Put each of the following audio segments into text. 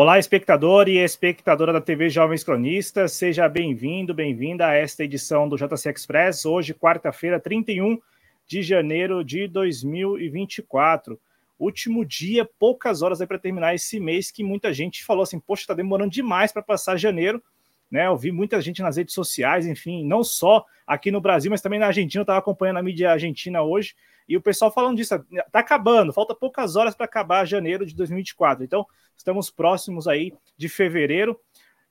Olá, espectador e espectadora da TV Jovens Cronistas, seja bem-vindo, bem-vinda a esta edição do JC Express, hoje, quarta-feira, 31 de janeiro de 2024. Último dia, poucas horas aí para terminar esse mês que muita gente falou assim: poxa, está demorando demais para passar janeiro. Né, eu vi muita gente nas redes sociais, enfim, não só aqui no Brasil, mas também na Argentina. Eu estava acompanhando a mídia argentina hoje e o pessoal falando disso, está acabando, falta poucas horas para acabar janeiro de 2024. Então, estamos próximos aí de fevereiro.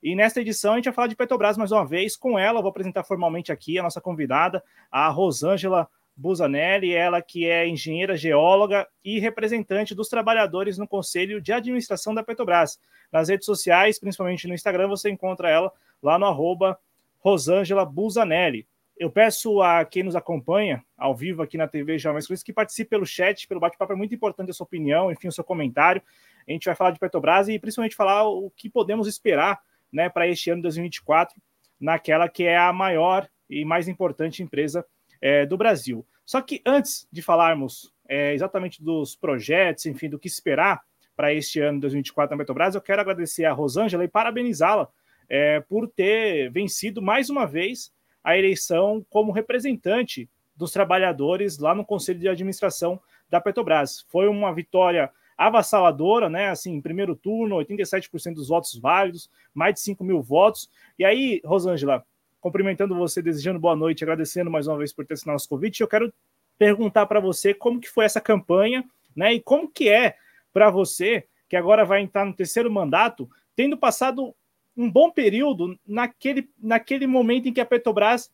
E nesta edição a gente vai falar de Petrobras mais uma vez. Com ela, vou apresentar formalmente aqui a nossa convidada, a Rosângela Busanelli, ela que é engenheira geóloga e representante dos trabalhadores no Conselho de Administração da Petrobras. Nas redes sociais, principalmente no Instagram, você encontra ela lá no arroba Rosângela Busanelli. Eu peço a quem nos acompanha ao vivo aqui na TV Jovens Cruz que participe pelo chat, pelo bate-papo. É muito importante a sua opinião, enfim, o seu comentário. A gente vai falar de Petrobras e principalmente falar o que podemos esperar né, para este ano de 2024, naquela que é a maior e mais importante empresa é, do Brasil. Só que antes de falarmos é, exatamente dos projetos, enfim, do que esperar para este ano de 2024 na Petrobras, eu quero agradecer a Rosângela e parabenizá-la é, por ter vencido mais uma vez a eleição como representante dos trabalhadores lá no Conselho de Administração da Petrobras. Foi uma vitória avassaladora, né? Assim, primeiro turno, 87% dos votos válidos, mais de 5 mil votos. E aí, Rosângela, cumprimentando você, desejando boa noite, agradecendo mais uma vez por ter assinado nosso convite, eu quero perguntar para você como que foi essa campanha, né? E como que é para você, que agora vai entrar no terceiro mandato, tendo passado um bom período naquele, naquele momento em que a Petrobras,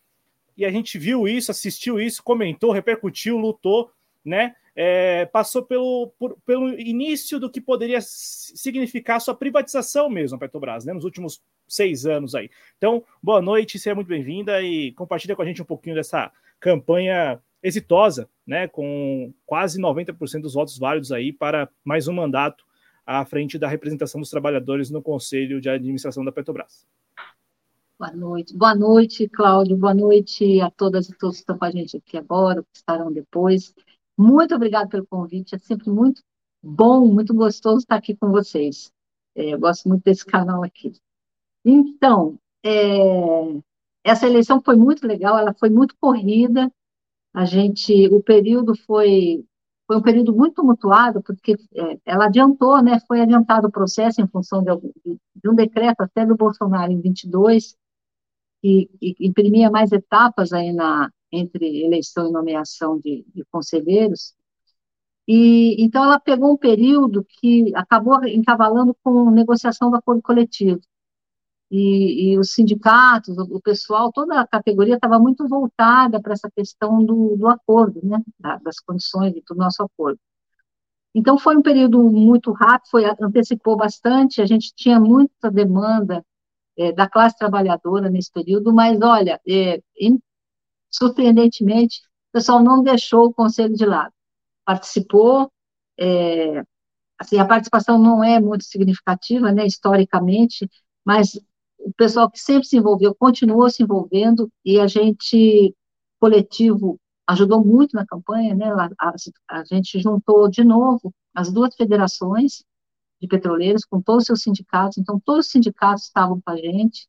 e a gente viu isso, assistiu isso, comentou, repercutiu, lutou, né? É, passou pelo, por, pelo início do que poderia significar sua privatização mesmo, a Petrobras, né? Nos últimos seis anos aí. Então, boa noite, seja muito bem-vinda e compartilha com a gente um pouquinho dessa campanha exitosa, né? Com quase 90% dos votos válidos aí para mais um mandato à frente da representação dos trabalhadores no Conselho de Administração da Petrobras. Boa noite. Boa noite, Cláudio. Boa noite a todas e todos que estão com a gente aqui agora, que estarão depois. Muito obrigada pelo convite. É sempre muito bom, muito gostoso estar aqui com vocês. É, eu gosto muito desse canal aqui. Então, é, essa eleição foi muito legal, ela foi muito corrida. A gente, o período foi foi um período muito tumultuado, porque é, ela adiantou, né, foi adiantado o processo em função de, de, um decreto até do Bolsonaro em 22, que, que imprimia mais etapas aí na, entre eleição e nomeação de, de conselheiros, e então ela pegou um período que acabou encavalando com negociação do acordo coletivo e, e, os sindicatos, o, pessoal, toda a categoria estava muito voltada para essa questão do, do acordo, né, das condições do nosso acordo. Então, foi um período muito rápido, foi, antecipou bastante, a gente tinha muita demanda é, da classe trabalhadora nesse período, mas, olha, é, surpreendentemente, o pessoal não deixou o conselho de lado, participou, é, assim, a participação não é muito significativa, né, historicamente, mas o pessoal que sempre se envolveu continuou se envolvendo e a gente, coletivo, ajudou muito na campanha, né? A, a, a gente juntou de novo as duas federações de petroleiros com todos os seus sindicatos, então todos os sindicatos estavam com a gente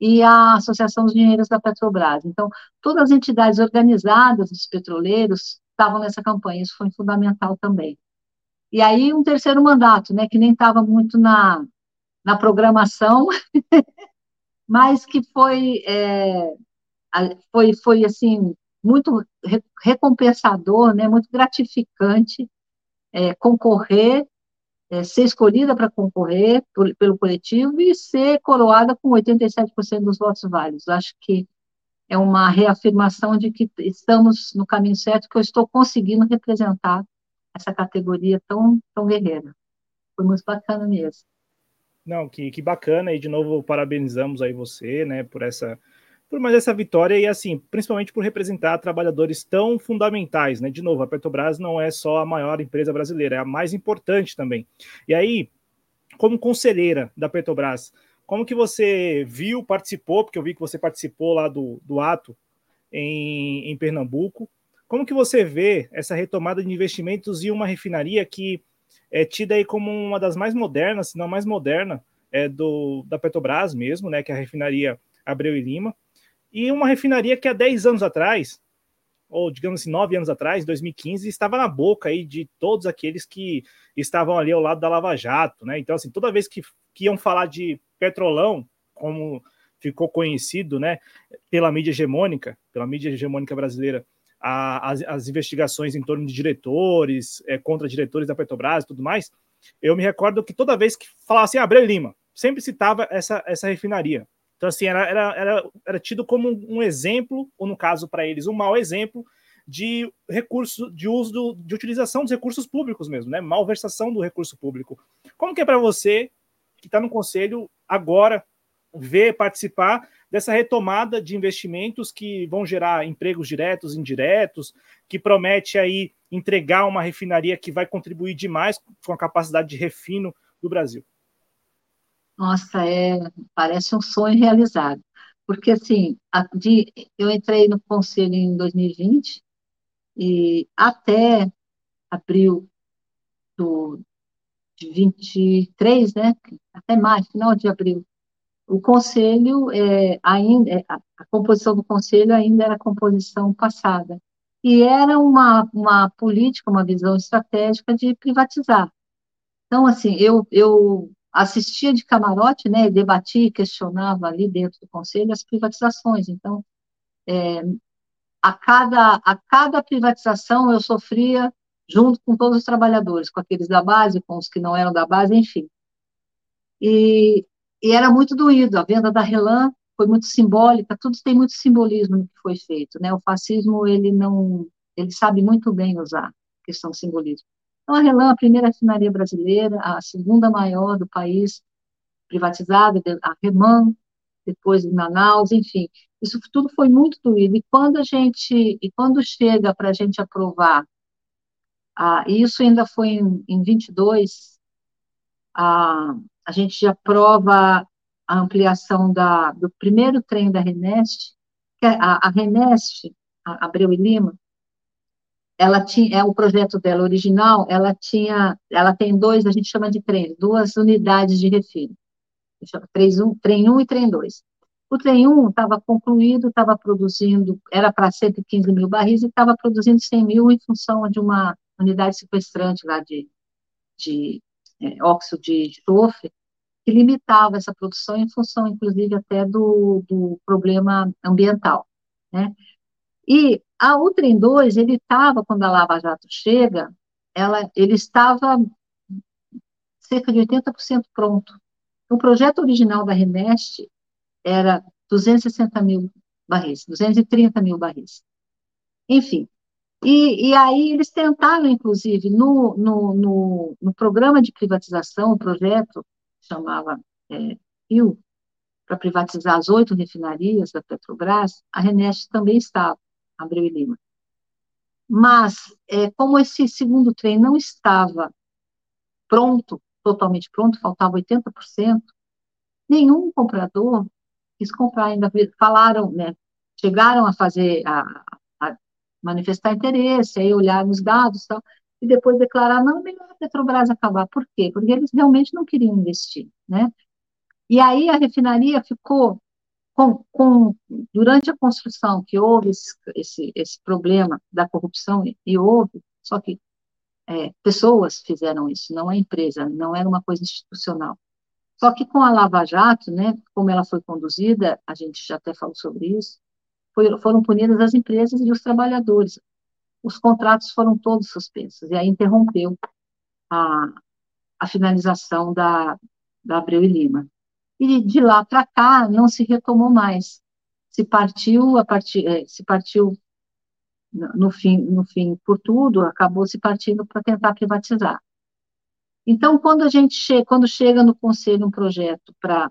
e a Associação dos Engenheiros da Petrobras. Então, todas as entidades organizadas dos petroleiros estavam nessa campanha, isso foi fundamental também. E aí, um terceiro mandato, né, que nem estava muito na, na programação, mas que foi, é, foi, foi assim, muito recompensador, né, muito gratificante é, concorrer, é, ser escolhida para concorrer por, pelo coletivo e ser coroada com 87% dos votos válidos. Acho que é uma reafirmação de que estamos no caminho certo, que eu estou conseguindo representar essa categoria tão, tão guerreira. Foi muito bacana mesmo. Não, que, que bacana, e de novo parabenizamos aí você, né, por essa por mais essa vitória e assim, principalmente por representar trabalhadores tão fundamentais, né? De novo, a Petrobras não é só a maior empresa brasileira, é a mais importante também. E aí, como conselheira da Petrobras, como que você viu, participou, porque eu vi que você participou lá do, do ato em, em Pernambuco, como que você vê essa retomada de investimentos e uma refinaria que é tida aí como uma das mais modernas, se não mais moderna, é, do, da Petrobras mesmo, né, que é a refinaria Abreu e Lima, e uma refinaria que há 10 anos atrás, ou digamos assim, 9 anos atrás, 2015, estava na boca aí de todos aqueles que estavam ali ao lado da Lava Jato, né? Então, assim, toda vez que, que iam falar de petrolão, como ficou conhecido, né, pela mídia hegemônica, pela mídia hegemônica brasileira, a, as, as, investigações em torno de diretores, é, contra diretores da Petrobras e tudo mais, eu me recordo que toda vez que falava assim, Abreu Lima, sempre citava essa, essa refinaria. Então, assim, era, era, era, era tido como um exemplo, ou no caso para eles, um mau exemplo de recurso, de uso, do, de utilização dos recursos públicos mesmo, né? Malversação do recurso público. Como que é para você, que está no conselho agora, ver, participar dessa retomada de investimentos que vão gerar empregos diretos, indiretos, que promete aí entregar uma refinaria que vai contribuir demais com a capacidade de refino do Brasil. Nossa, é, parece um sonho realizado. Porque, assim, a, de, eu entrei no conselho em 2020 e até abril do, de 23, né, até maio, final de abril, o conselho é, ainda é, a, composição do conselho ainda era a composição passada e era uma, uma política, uma visão estratégica de privatizar. Então, assim, eu, eu assistia de camarote, né, debatia, questionava ali dentro do conselho as privatizações. Então, é, a, cada, a cada privatização eu sofria junto com todos os trabalhadores, com aqueles da base, com os que não eram da base, enfim. E, e era muito doído, a venda da Relan foi muito simbólica, tudo tem muito simbolismo no que foi feito, né? O fascismo, ele não, ele sabe muito bem usar a questão do simbolismo. Então, a Relan, a primeira refinaria brasileira, a segunda maior do país, privatizada, a Reman, depois em Manaus, enfim, isso tudo foi muito doído. E quando a gente, e quando chega para a gente aprovar, ah, isso ainda foi em, em 22, a, a gente aprova a ampliação da, do primeiro trem da Renest, é a, a Renest, a Abreu e Lima, ela tinha, é o projeto dela original, ela tinha, ela tem dois, a gente chama de trem, duas unidades de refino, trem 1, trem 1 e trem 2. O trem 1 estava concluído, estava produzindo, era para 115 mil barris e estava produzindo 100 mil em função de uma unidade sequestrante lá de, de é, óxido de enxofre, que limitava essa produção em função, inclusive, até do, do problema ambiental, né? E a Utrem 2, ele estava, quando a Lava Jato chega, ela, ele estava cerca de 80% pronto. O projeto original da Renest era 260 mil barris, 230 mil barris. Enfim, e, e aí eles tentaram, inclusive, no, no, no, no programa de privatização, o projeto chamava é, Rio, para privatizar as oito refinarias da Petrobras, a Renest também estava. Abreu e Lima. Mas, é, como esse segundo trem não estava pronto, totalmente pronto, faltava 80%, nenhum comprador quis comprar, ainda falaram, né, chegaram a fazer, a, manifestar interesse, aí olhar os dados tal, e depois declarar, não, melhor a Petrobras acabar. Por quê? Porque eles realmente não queriam investir, né? E aí a refinaria ficou com, com, durante a construção que houve esse, esse, esse problema da corrupção, e houve, só que é, pessoas fizeram isso, não a empresa, não era uma coisa institucional. Só que com a Lava Jato, né, como ela foi conduzida, a gente já até falou sobre isso, foi, foram punidas as empresas e os trabalhadores. Os contratos foram todos suspensos, e aí interrompeu a, a finalização da, da Abreu e Lima e de lá para cá não se retomou mais. Se partiu a partir, é, se partiu no fim, no fim por tudo, acabou se partindo para tentar privatizar. Então, quando a gente quando chega no conselho um projeto para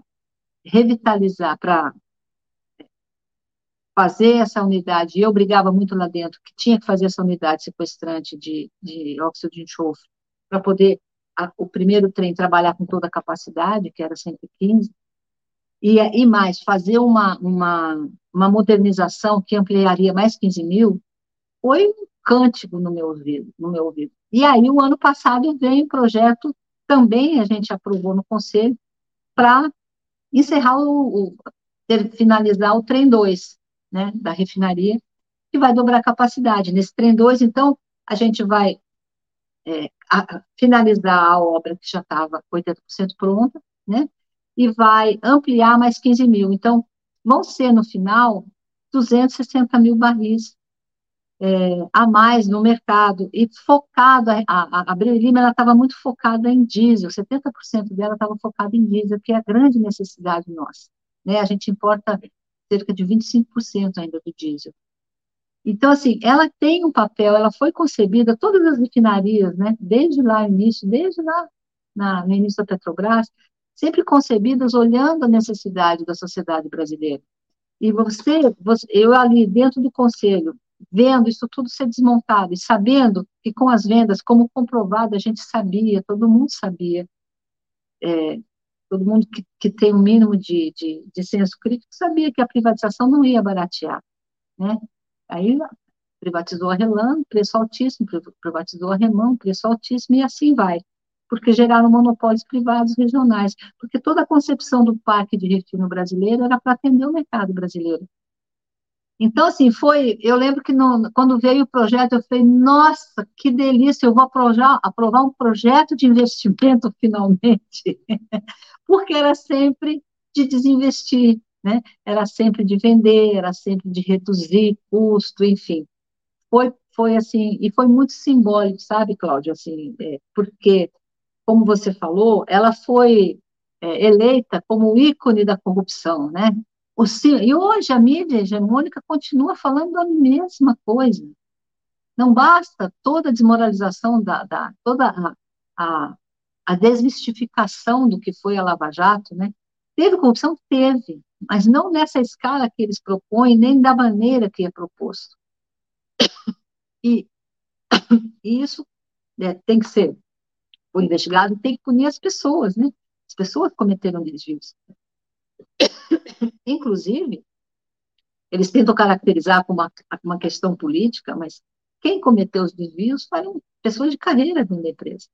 revitalizar, para fazer essa unidade, eu brigava muito lá dentro que tinha que fazer essa unidade sequestrante de, de óxido de enxofre, para poder a, o primeiro trem trabalhar com toda a capacidade, que era 115, e, e mais, fazer uma, uma, uma modernização que ampliaria mais 15 mil, foi cântico no meu ouvido, no meu ouvido. E aí, o ano passado, veio um projeto, também a gente aprovou no Conselho, para encerrar o, o finalizar o trem 2, né, da refinaria, que vai dobrar a capacidade. Nesse trem 2, então, a gente vai é, a, finalizar a obra que já estava 80% pronta, né, e vai ampliar mais 15 mil. Então, vão ser, no final, 260 mil barris é, a mais no mercado, e focado, a, a, a Lima estava muito focada em diesel, 70% dela estava focada em diesel, que é a grande necessidade nossa. Né? A gente importa cerca de 25% ainda do diesel. Então, assim, ela tem um papel, ela foi concebida, todas as refinarias, né, desde lá no início, desde lá na, no início da Petrobras, sempre concebidas olhando a necessidade da sociedade brasileira. E você, você, eu ali dentro do conselho, vendo isso tudo ser desmontado e sabendo que com as vendas, como comprovado, a gente sabia, todo mundo sabia, é, todo mundo que, que tem um mínimo de, de, de senso crítico sabia que a privatização não ia baratear, né? Aí privatizou a Relan, preço altíssimo, privatizou a Remão, preço altíssimo, e assim vai, porque geraram monopólios privados regionais, porque toda a concepção do parque de refino brasileiro era para atender o mercado brasileiro. Então, assim, foi, eu lembro que no, quando veio o projeto, eu falei, nossa, que delícia, eu vou aprovar, aprovar um projeto de investimento finalmente, porque era sempre de desinvestir, né? Era sempre de vender, era sempre de reduzir custo, enfim. Foi, foi assim, e foi muito simbólico, sabe, Cláudia, assim, é, porque, como você falou, ela foi é, eleita como ícone da corrupção, né? O, e hoje a mídia hegemônica continua falando a mesma coisa. Não basta toda a desmoralização, da, da toda a, a, a desmistificação do que foi a Lava Jato, né? Teve corrupção? Teve mas não nessa escala que eles propõem, nem da maneira que é proposto. E, e isso é, tem que ser, o investigado tem que punir as pessoas, né? As pessoas cometeram desvios. Inclusive, eles tentam caracterizar como uma, uma questão política, mas quem cometeu os desvios foram pessoas de carreira dentro da empresa.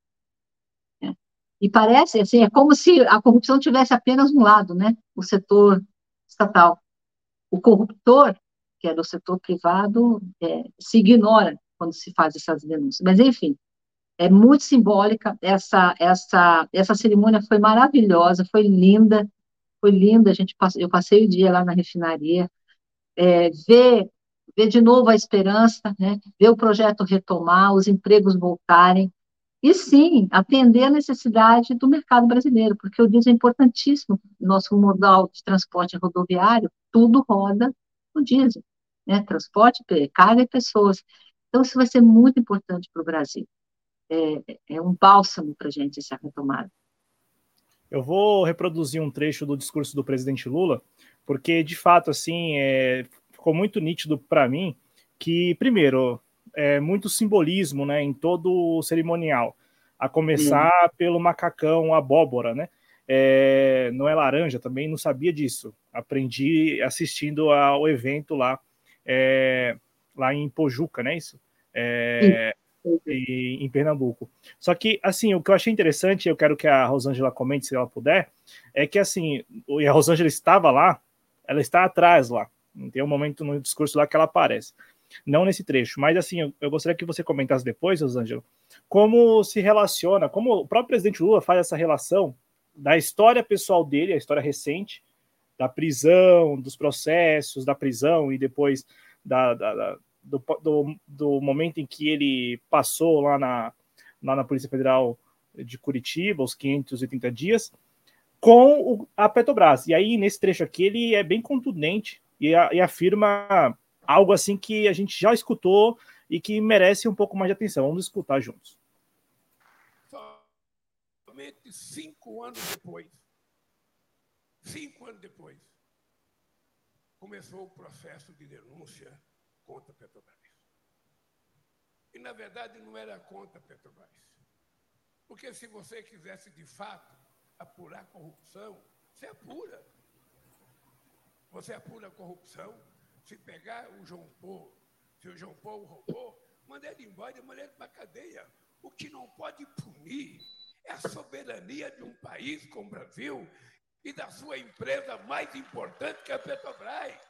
Né? E parece, assim, é como se a corrupção tivesse apenas um lado, né? O setor estatal. O corruptor, que é do setor privado, é, se ignora quando se faz essas denúncias. Mas, enfim, é muito simbólica. Essa, essa, essa cerimônia foi maravilhosa, foi linda, foi linda. A gente, eu passei o dia lá na refinaria, é, ver, ver de novo a esperança, né? ver o projeto retomar, os empregos voltarem, e sim, atender a necessidade do mercado brasileiro, porque o diesel é importantíssimo, nosso modal de transporte rodoviário, tudo roda no diesel, né? transporte, carga e pessoas. Então, isso vai ser muito importante para o Brasil. É, é um bálsamo para a gente essa retomada. Eu vou reproduzir um trecho do discurso do presidente Lula, porque, de fato, assim, é, ficou muito nítido para mim que, primeiro, é, muito simbolismo né, em todo o cerimonial, a começar uhum. pelo macacão abóbora, né? É, não é laranja também, não sabia disso. Aprendi assistindo ao evento lá, é, lá em Pojuca, né? Isso? É, e, em Pernambuco. Só que, assim, o que eu achei interessante, eu quero que a Rosângela comente, se ela puder, é que, assim, e a Rosângela estava lá, ela está atrás lá. Tem um momento no discurso lá que ela aparece não nesse trecho, mas assim, eu, eu gostaria que você comentasse depois, Rosângela, como se relaciona, como o próprio presidente Lula faz essa relação da história pessoal dele, a história recente, da prisão, dos processos, da prisão e depois da, da, da do, do, do, momento em que ele passou lá na, lá na Polícia Federal de Curitiba, os 580 dias, com o, a Petrobras. E aí, nesse trecho aqui, ele é bem contundente e, a, e afirma algo assim que a gente já escutou e que merece um pouco mais de atenção. Vamos escutar juntos. Somente cinco anos depois, cinco anos depois, começou o processo de denúncia contra a Petrobras. E, na verdade, não era contra a Petrobras. Porque se você quisesse, de fato, apurar corrupção, você apura. Você apura a corrupção, se pegar o João Paulo, se o João Paulo roubou, mandar ele embora e mandar ele para a cadeia. O que não pode punir é a soberania de um país como o Brasil e da sua empresa mais importante, que é a Petrobras.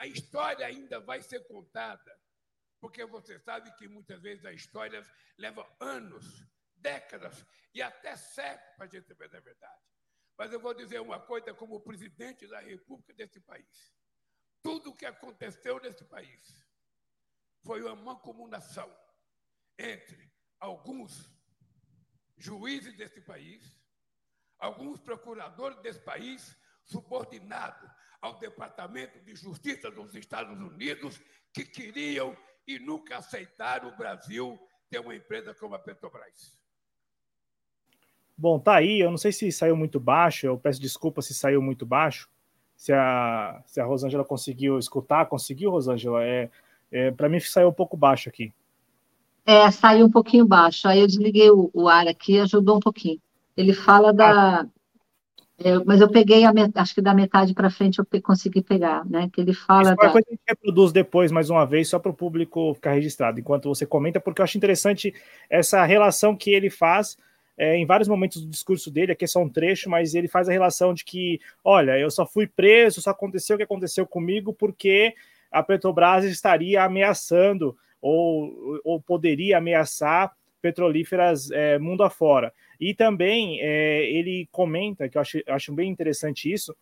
A história ainda vai ser contada, porque você sabe que muitas vezes a história leva anos, décadas e até séculos para a gente saber a verdade. Mas eu vou dizer uma coisa como presidente da República desse país. Tudo o que aconteceu nesse país foi uma mancomunação entre alguns juízes desse país, alguns procuradores desse país, subordinados ao Departamento de Justiça dos Estados Unidos, que queriam e nunca aceitaram o Brasil ter uma empresa como a Petrobras. Bom, tá aí. Eu não sei se saiu muito baixo. Eu peço desculpa se saiu muito baixo. Se a, se a Rosângela conseguiu escutar, conseguiu, Rosângela? É, é, Para mim saiu um pouco baixo aqui. É, saiu um pouquinho baixo. Aí eu desliguei o, o ar aqui, ajudou um pouquinho. Ele fala da. Ah. É, mas eu peguei, a met... acho que da metade para frente eu consegui pegar, né? Que ele fala. Isso da... coisa a gente reproduz depois, mais uma vez, só para o público ficar registrado, enquanto você comenta, porque eu acho interessante essa relação que ele faz é, em vários momentos do discurso dele, aqui é só um trecho, mas ele faz a relação de que, olha, eu só fui preso, só aconteceu o que aconteceu comigo porque a Petrobras estaria ameaçando ou, ou poderia ameaçar petrolíferas é, mundo afora. E também é, ele comenta, que eu acho, acho bem interessante isso,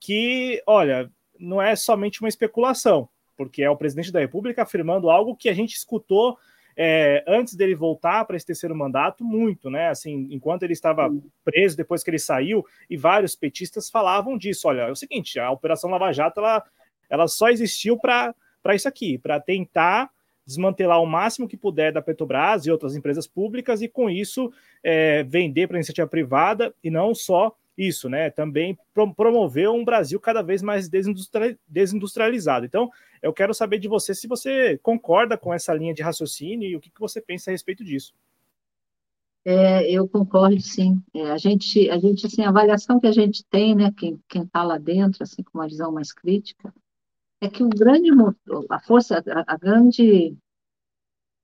que, olha, não é somente uma especulação, porque é o presidente da República afirmando algo que a gente escutou é, antes dele voltar para esse terceiro mandato, muito, né? Assim, enquanto ele estava preso, depois que ele saiu, e vários petistas falavam disso. Olha, é o seguinte: a Operação Lava Jato ela, ela só existiu para isso aqui, para tentar desmantelar o máximo que puder da Petrobras e outras empresas públicas e com isso é, vender para a iniciativa privada e não só isso, né? Também promover um Brasil cada vez mais desindustrializado. Então, eu quero saber de você se você concorda com essa linha de raciocínio e o que, que você pensa a respeito disso. É, eu concordo, sim. É, a gente, a gente, assim, a avaliação que a gente tem, né, quem está lá dentro, assim, com uma visão mais crítica, é que o grande, a força, a, grande,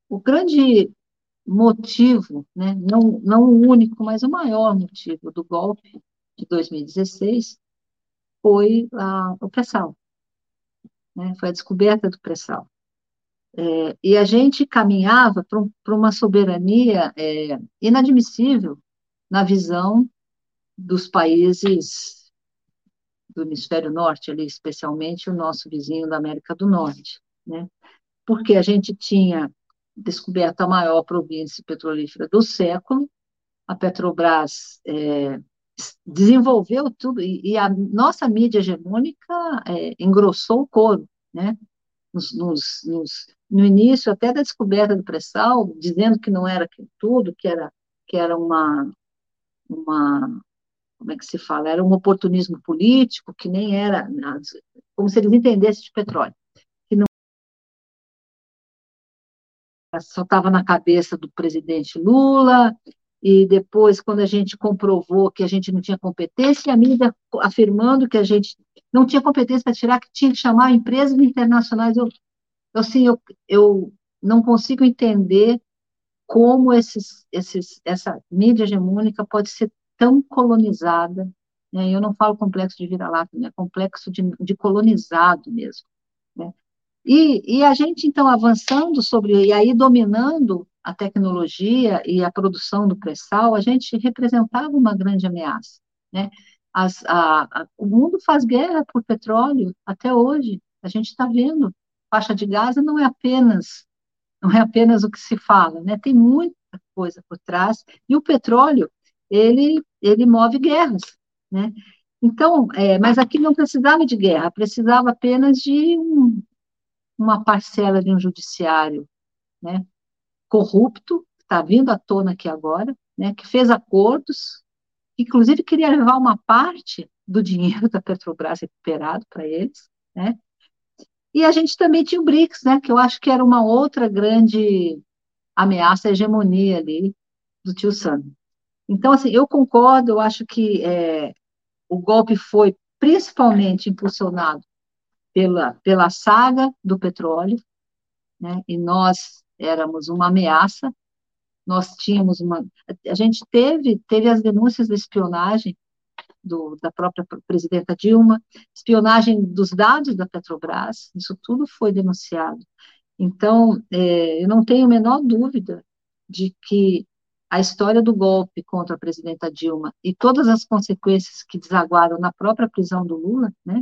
o grande motivo, né, não, não o único, mas o maior motivo do golpe de 2016 foi a, o pré-sal, né, foi a descoberta do pré-sal. É, e a gente caminhava para uma soberania é, inadmissível na visão dos países do hemisfério norte, ali, especialmente o nosso vizinho da América do Norte, né? Porque a gente tinha descoberto a maior província petrolífera do século, a Petrobras é, desenvolveu tudo, e, e, a nossa mídia hegemônica é, engrossou o couro, né? Nos, nos, nos, no início, até da descoberta do pré-sal, dizendo que não era tudo, que era, que era uma, uma, como é que se fala, era um oportunismo político, que nem era, como se eles entendessem de petróleo. Que não só estava na cabeça do presidente Lula, e depois, quando a gente comprovou que a gente não tinha competência, a mídia afirmando que a gente não tinha competência para tirar, que tinha que chamar empresas internacionais. Eu, assim, eu, eu não consigo entender como esses, esses, essa mídia hegemônica pode ser tão colonizada. Né? Eu não falo complexo de vira-lata, é complexo de, de colonizado mesmo. Né? E, e a gente, então, avançando sobre, e aí dominando a tecnologia e a produção do pré-sal, a gente representava uma grande ameaça. Né? As, a, a, o mundo faz guerra por petróleo até hoje. A gente está vendo. Faixa de Gaza não é apenas não é apenas o que se fala, né? Tem muita coisa por trás. E o petróleo ele ele move guerras, né? Então, é, mas aqui não precisava de guerra, precisava apenas de um, uma parcela de um judiciário, né? corrupto, que está vindo à tona aqui agora, né, que fez acordos, inclusive queria levar uma parte do dinheiro da Petrobras recuperado para eles, né, e a gente também tinha o BRICS, né, que eu acho que era uma outra grande ameaça à hegemonia ali do tio Sam. Então, assim, eu concordo, eu acho que é, o golpe foi principalmente impulsionado pela, pela saga do petróleo, né? E nós éramos uma ameaça. Nós tínhamos uma, a gente teve teve as denúncias de espionagem do, da própria presidenta Dilma, espionagem dos dados da Petrobras, isso tudo foi denunciado. Então, é, eu não tenho a menor dúvida de que a história do golpe contra a presidenta Dilma e todas as consequências que desaguaram na própria prisão do Lula, né,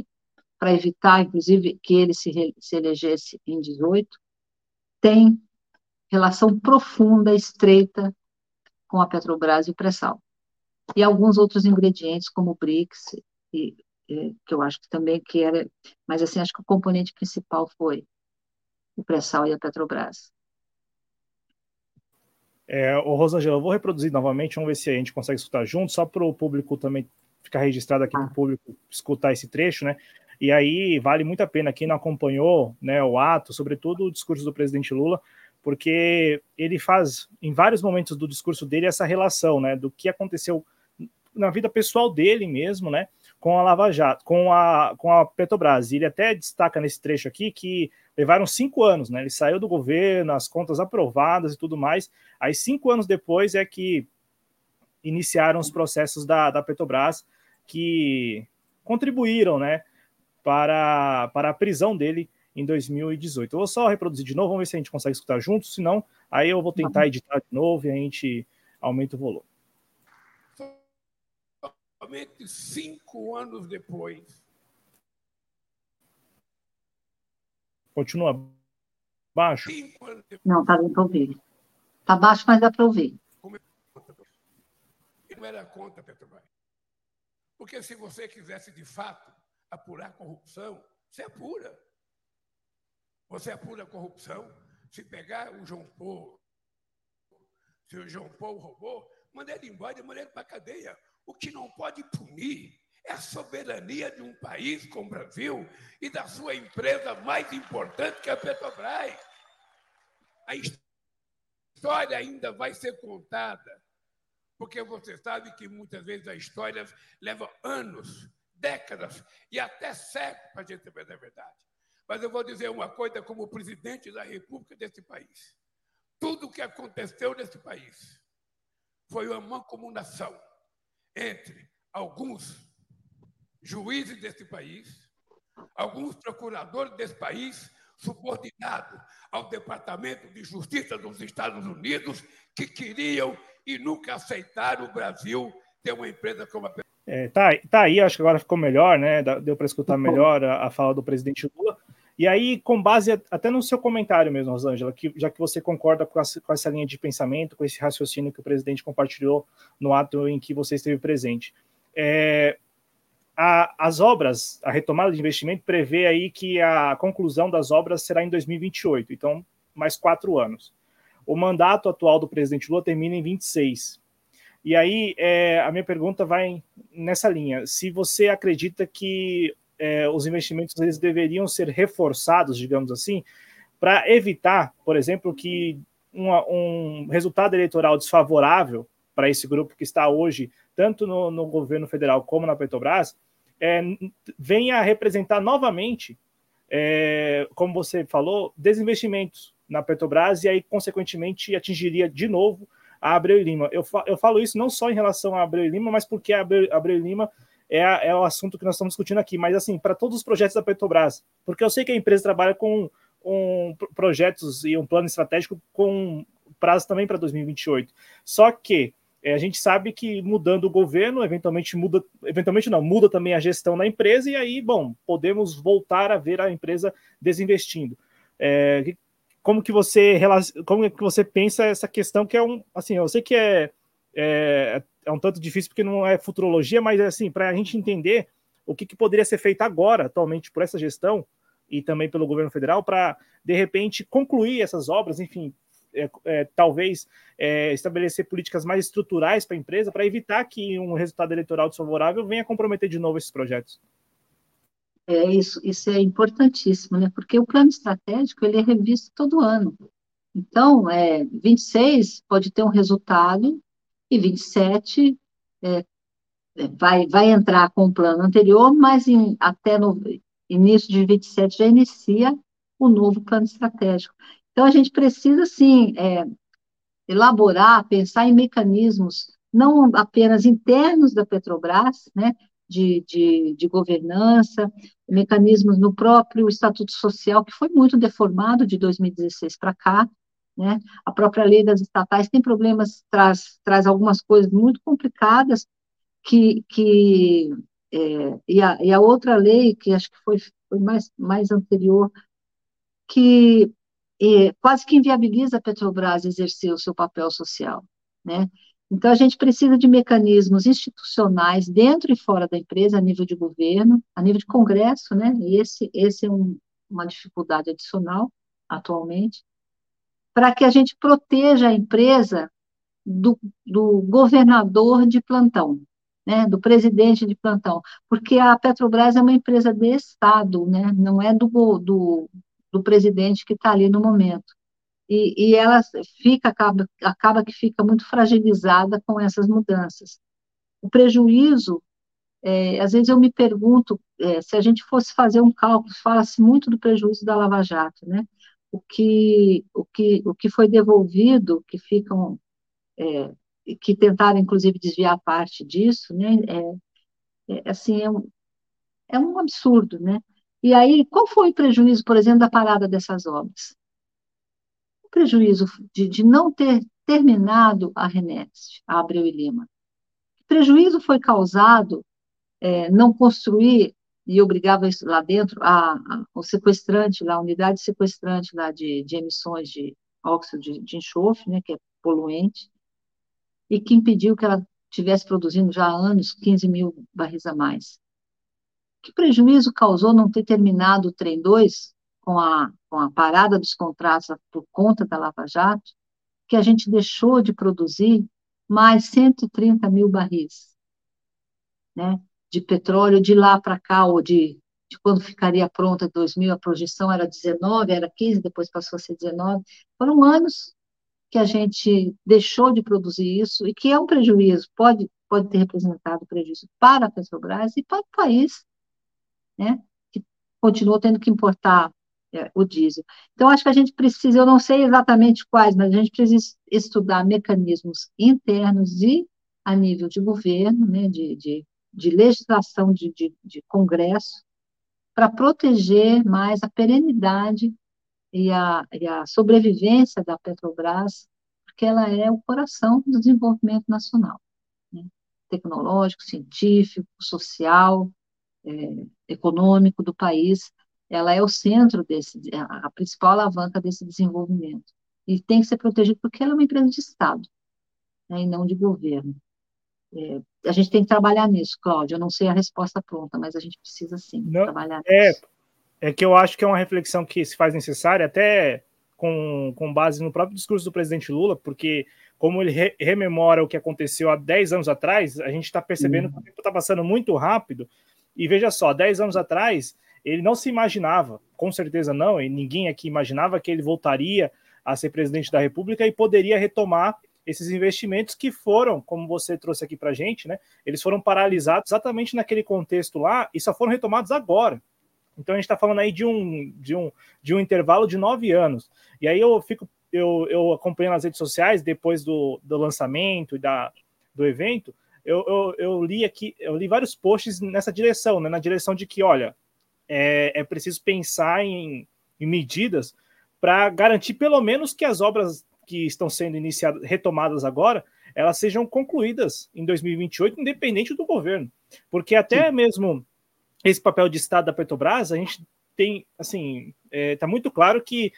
para evitar, inclusive, que ele se, se elegesse em 18, tem relação profunda, estreita com a Petrobras e o pré-sal. E alguns outros ingredientes, como o BRICS, e, e, que eu acho que também que era, mas assim, acho que o componente principal foi o pré-sal e a Petrobras. É, o Rosângela, eu vou reproduzir novamente, vamos ver se a gente consegue escutar junto, só para o público também ficar registrado aqui, ah. para o público escutar esse trecho, né? E aí vale muito a pena quem não acompanhou né, o ato, sobretudo o discurso do presidente Lula, porque ele faz, em vários momentos do discurso dele, essa relação né, do que aconteceu na vida pessoal dele mesmo, né? Com a Lava Jato, com a, com a Petrobras. E ele até destaca nesse trecho aqui que levaram cinco anos, né? Ele saiu do governo, as contas aprovadas e tudo mais. Aí, cinco anos depois, é que iniciaram os processos da, da Petrobras que contribuíram, né? Para, para a prisão dele em 2018. Eu vou só reproduzir de novo, vamos ver se a gente consegue escutar juntos, senão aí eu vou tentar uhum. editar de novo e a gente aumenta o volume. Somente cinco anos depois Continua baixo? Não, está dando para ouvir. Está baixo, mas dá para ouvir. Não era conta, Petrobras. Porque se você quisesse, de fato, apurar corrupção, você apura. Você apura a corrupção. Se pegar o João Paulo, se o João Paulo roubou, manda ele embora e manda ele para a cadeia. O que não pode punir é a soberania de um país como o Brasil e da sua empresa mais importante, que é a Petrobras. A história ainda vai ser contada, porque você sabe que muitas vezes a história leva anos, décadas e até séculos para a gente saber a verdade. Mas eu vou dizer uma coisa como presidente da República desse país. Tudo o que aconteceu nesse país foi uma mancomunação entre alguns juízes desse país, alguns procuradores desse país, subordinados ao Departamento de Justiça dos Estados Unidos, que queriam e nunca aceitaram o Brasil ter uma empresa como a é, tá, tá aí, acho que agora ficou melhor, né? Deu para escutar melhor a, a, fala do presidente Lula. E aí, com base até no seu comentário mesmo, Rosângela, que, já que você concorda com, com essa linha de pensamento, com esse raciocínio que o presidente compartilhou no ato em que você esteve presente, é, a, as obras, a retomada de investimento prevê aí que a conclusão das obras será em 2028, então mais quatro anos. O mandato atual do presidente Lula termina em 26. E aí é, a minha pergunta vai nessa linha: se você acredita que é, os investimentos eles deveriam ser reforçados, digamos assim, para evitar, por exemplo, que uma, um resultado eleitoral desfavorável para esse grupo que está hoje, tanto no, no governo federal como na Petrobras, é, venha a representar novamente, é, como você falou, desinvestimentos na Petrobras e aí, consequentemente, atingiria de novo a Abreu e Lima. Eu, fa eu falo isso não só em relação a Abreu e Lima, mas porque a Abreu, Abreu e Lima é, a, é o assunto que nós estamos discutindo aqui, mas assim, para todos os projetos da Petrobras, porque eu sei que a empresa trabalha com um, projetos e um plano estratégico com prazo também para 2028. Só que é, a gente sabe que mudando o governo, eventualmente muda, eventualmente não, muda também a gestão da empresa, e aí, bom, podemos voltar a ver a empresa desinvestindo. É, como que você como que você pensa essa questão que é um assim, eu sei que é, é, é um tanto difícil porque não é futurologia, mas assim, para a gente entender o que, que poderia ser feito agora, atualmente, por essa gestão e também pelo governo federal, para de repente concluir essas obras, enfim, é, é, talvez é, estabelecer políticas mais estruturais para a empresa para evitar que um resultado eleitoral desfavorável venha comprometer de novo esses projetos. É isso, isso é importantíssimo, né? Porque o plano estratégico ele é revisto todo ano. Então, é, 26 pode ter um resultado e 27 é, é, vai, vai entrar com o plano anterior, mas em, até no início de 27 já inicia o novo plano estratégico. Então, a gente precisa, sim, é, elaborar, pensar em mecanismos não apenas internos da Petrobras, né, de, de, de, governança, mecanismos no próprio Estatuto Social, que foi muito deformado de 2016 para cá, né? A própria lei das estatais tem problemas, traz, traz algumas coisas muito complicadas, que, que é, e, a, e a outra lei, que acho que foi, foi mais, mais anterior, que quase que inviabiliza a Petrobras exercer o seu papel social, né? Então, a gente precisa de mecanismos institucionais dentro e fora da empresa, a nível de governo, a nível de Congresso, né? E esse, esse é um, uma dificuldade adicional atualmente, para que a gente proteja a empresa do, do governador de plantão, né? Do presidente de plantão, porque a Petrobras é uma empresa de Estado, né? Não é do, do, do presidente que está ali no momento e, e ela fica, acaba, acaba que fica muito fragilizada com essas mudanças. O prejuízo, é, às vezes eu me pergunto, é, se a gente fosse fazer um cálculo, fala-se muito do prejuízo da Lava Jato, né? O que, o que, o que foi devolvido, que ficam, é, que tentaram, inclusive, desviar parte disso, né? É, é, assim, é um, é um absurdo, né? E aí, qual foi o prejuízo, por exemplo, da parada dessas obras? prejuízo de, de não ter terminado a Renest, a Abreu e Lima? Que prejuízo foi causado é, não construir e obrigava lá dentro a, a, o sequestrante, lá, a unidade sequestrante lá de, de emissões de óxido de, de enxofre, né, que é poluente, e que impediu que ela tivesse produzindo já há anos 15 mil barris a mais. Que prejuízo causou não ter terminado o trem 2 com a, com a parada dos contratos por conta da Lava Jato, que a gente deixou de produzir mais 130 mil barris né, de petróleo de lá para cá, ou de, de quando ficaria pronta, 2000, a projeção era 19, era 15, depois passou a ser 19. Foram anos que a gente deixou de produzir isso, e que é um prejuízo, pode, pode ter representado prejuízo para a Petrobras e para o país, né, que continuou tendo que importar é, o diesel. Então, acho que a gente precisa, eu não sei exatamente quais, mas a gente precisa estudar mecanismos internos e a nível de governo, né, de, de, de legislação de, de, de Congresso, para proteger mais a perenidade e a, e a sobrevivência da Petrobras, porque ela é o coração do desenvolvimento nacional, né, tecnológico, científico, social, é, econômico do país ela é o centro desse, a principal alavanca desse desenvolvimento. E tem que ser protegido porque ela é uma empresa de Estado, né, e não de governo. É, a gente tem que trabalhar nisso, Cláudia. Eu não sei a resposta pronta, mas a gente precisa sim não, trabalhar é, nisso. É que eu acho que é uma reflexão que se faz necessária, até com, com base no próprio discurso do presidente Lula, porque como ele re, rememora o que aconteceu há 10 anos atrás, a gente está percebendo uhum. que o tempo está passando muito rápido. E veja só, 10 anos atrás, ele não se imaginava, com certeza não, e ninguém aqui imaginava que ele voltaria a ser presidente da República e poderia retomar esses investimentos que foram, como você trouxe aqui para a gente, né? Eles foram paralisados exatamente naquele contexto lá e só foram retomados agora. Então a gente está falando aí de um, de, um, de um intervalo de nove anos. E aí eu fico, eu, eu acompanho nas redes sociais depois do, do lançamento e da, do evento, eu, eu, eu li aqui, eu li vários posts nessa direção, né? Na direção de que, olha, é, é preciso pensar em, em medidas para garantir pelo menos que as obras que estão sendo iniciadas, retomadas agora, elas sejam concluídas em 2028, independente do governo. Porque até Sim. mesmo esse papel de Estado da Petrobras, a gente tem, assim, está é, tá muito claro que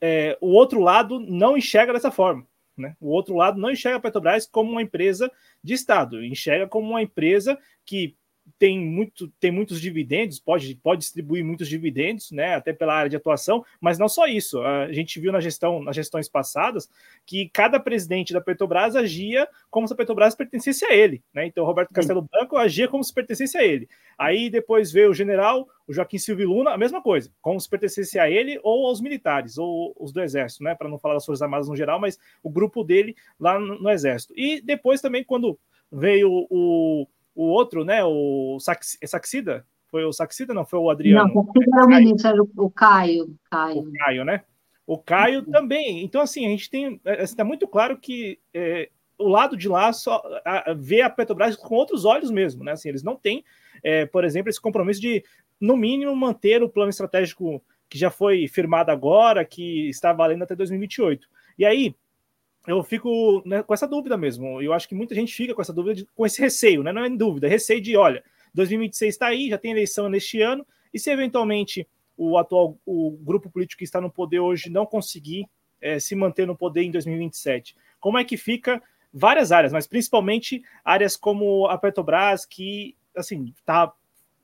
é, o outro lado não enxerga dessa forma. Né? O outro lado não enxerga a Petrobras como uma empresa de Estado, enxerga como uma empresa que tem, muito, tem muitos dividendos, pode, pode distribuir muitos dividendos, né, até pela área de atuação, mas não só isso. A gente viu na gestão, nas gestões passadas, que cada presidente da Petrobras agia como se a Petrobras pertencesse a ele, né? Então, Roberto Castelo Branco agia como se pertencesse a ele. Aí depois veio o general, o Joaquim Silvio Luna, a mesma coisa, como se pertencesse a ele ou aos militares, ou os do Exército, né? Para não falar das Forças Armadas no geral, mas o grupo dele lá no, no Exército. E depois também, quando veio o o outro, né? O Sax, é Saxida? Foi o Saxida, não? Foi o Adriano? Não, o Saxida era o ministro, era o Caio. Caio. O Caio, né? O Caio uhum. também. Então, assim, a gente tem. Está é, é, muito claro que é, o lado de lá só a, a, vê a Petrobras com outros olhos mesmo, né? Assim, eles não têm, é, por exemplo, esse compromisso de, no mínimo, manter o plano estratégico que já foi firmado agora, que está valendo até 2028. E aí, eu fico né, com essa dúvida mesmo. Eu acho que muita gente fica com essa dúvida, de, com esse receio, né? Não é dúvida, é receio de, olha, 2026 está aí, já tem eleição neste ano, e se eventualmente o atual o grupo político que está no poder hoje não conseguir é, se manter no poder em 2027, como é que fica várias áreas, mas principalmente áreas como a Petrobras, que assim tá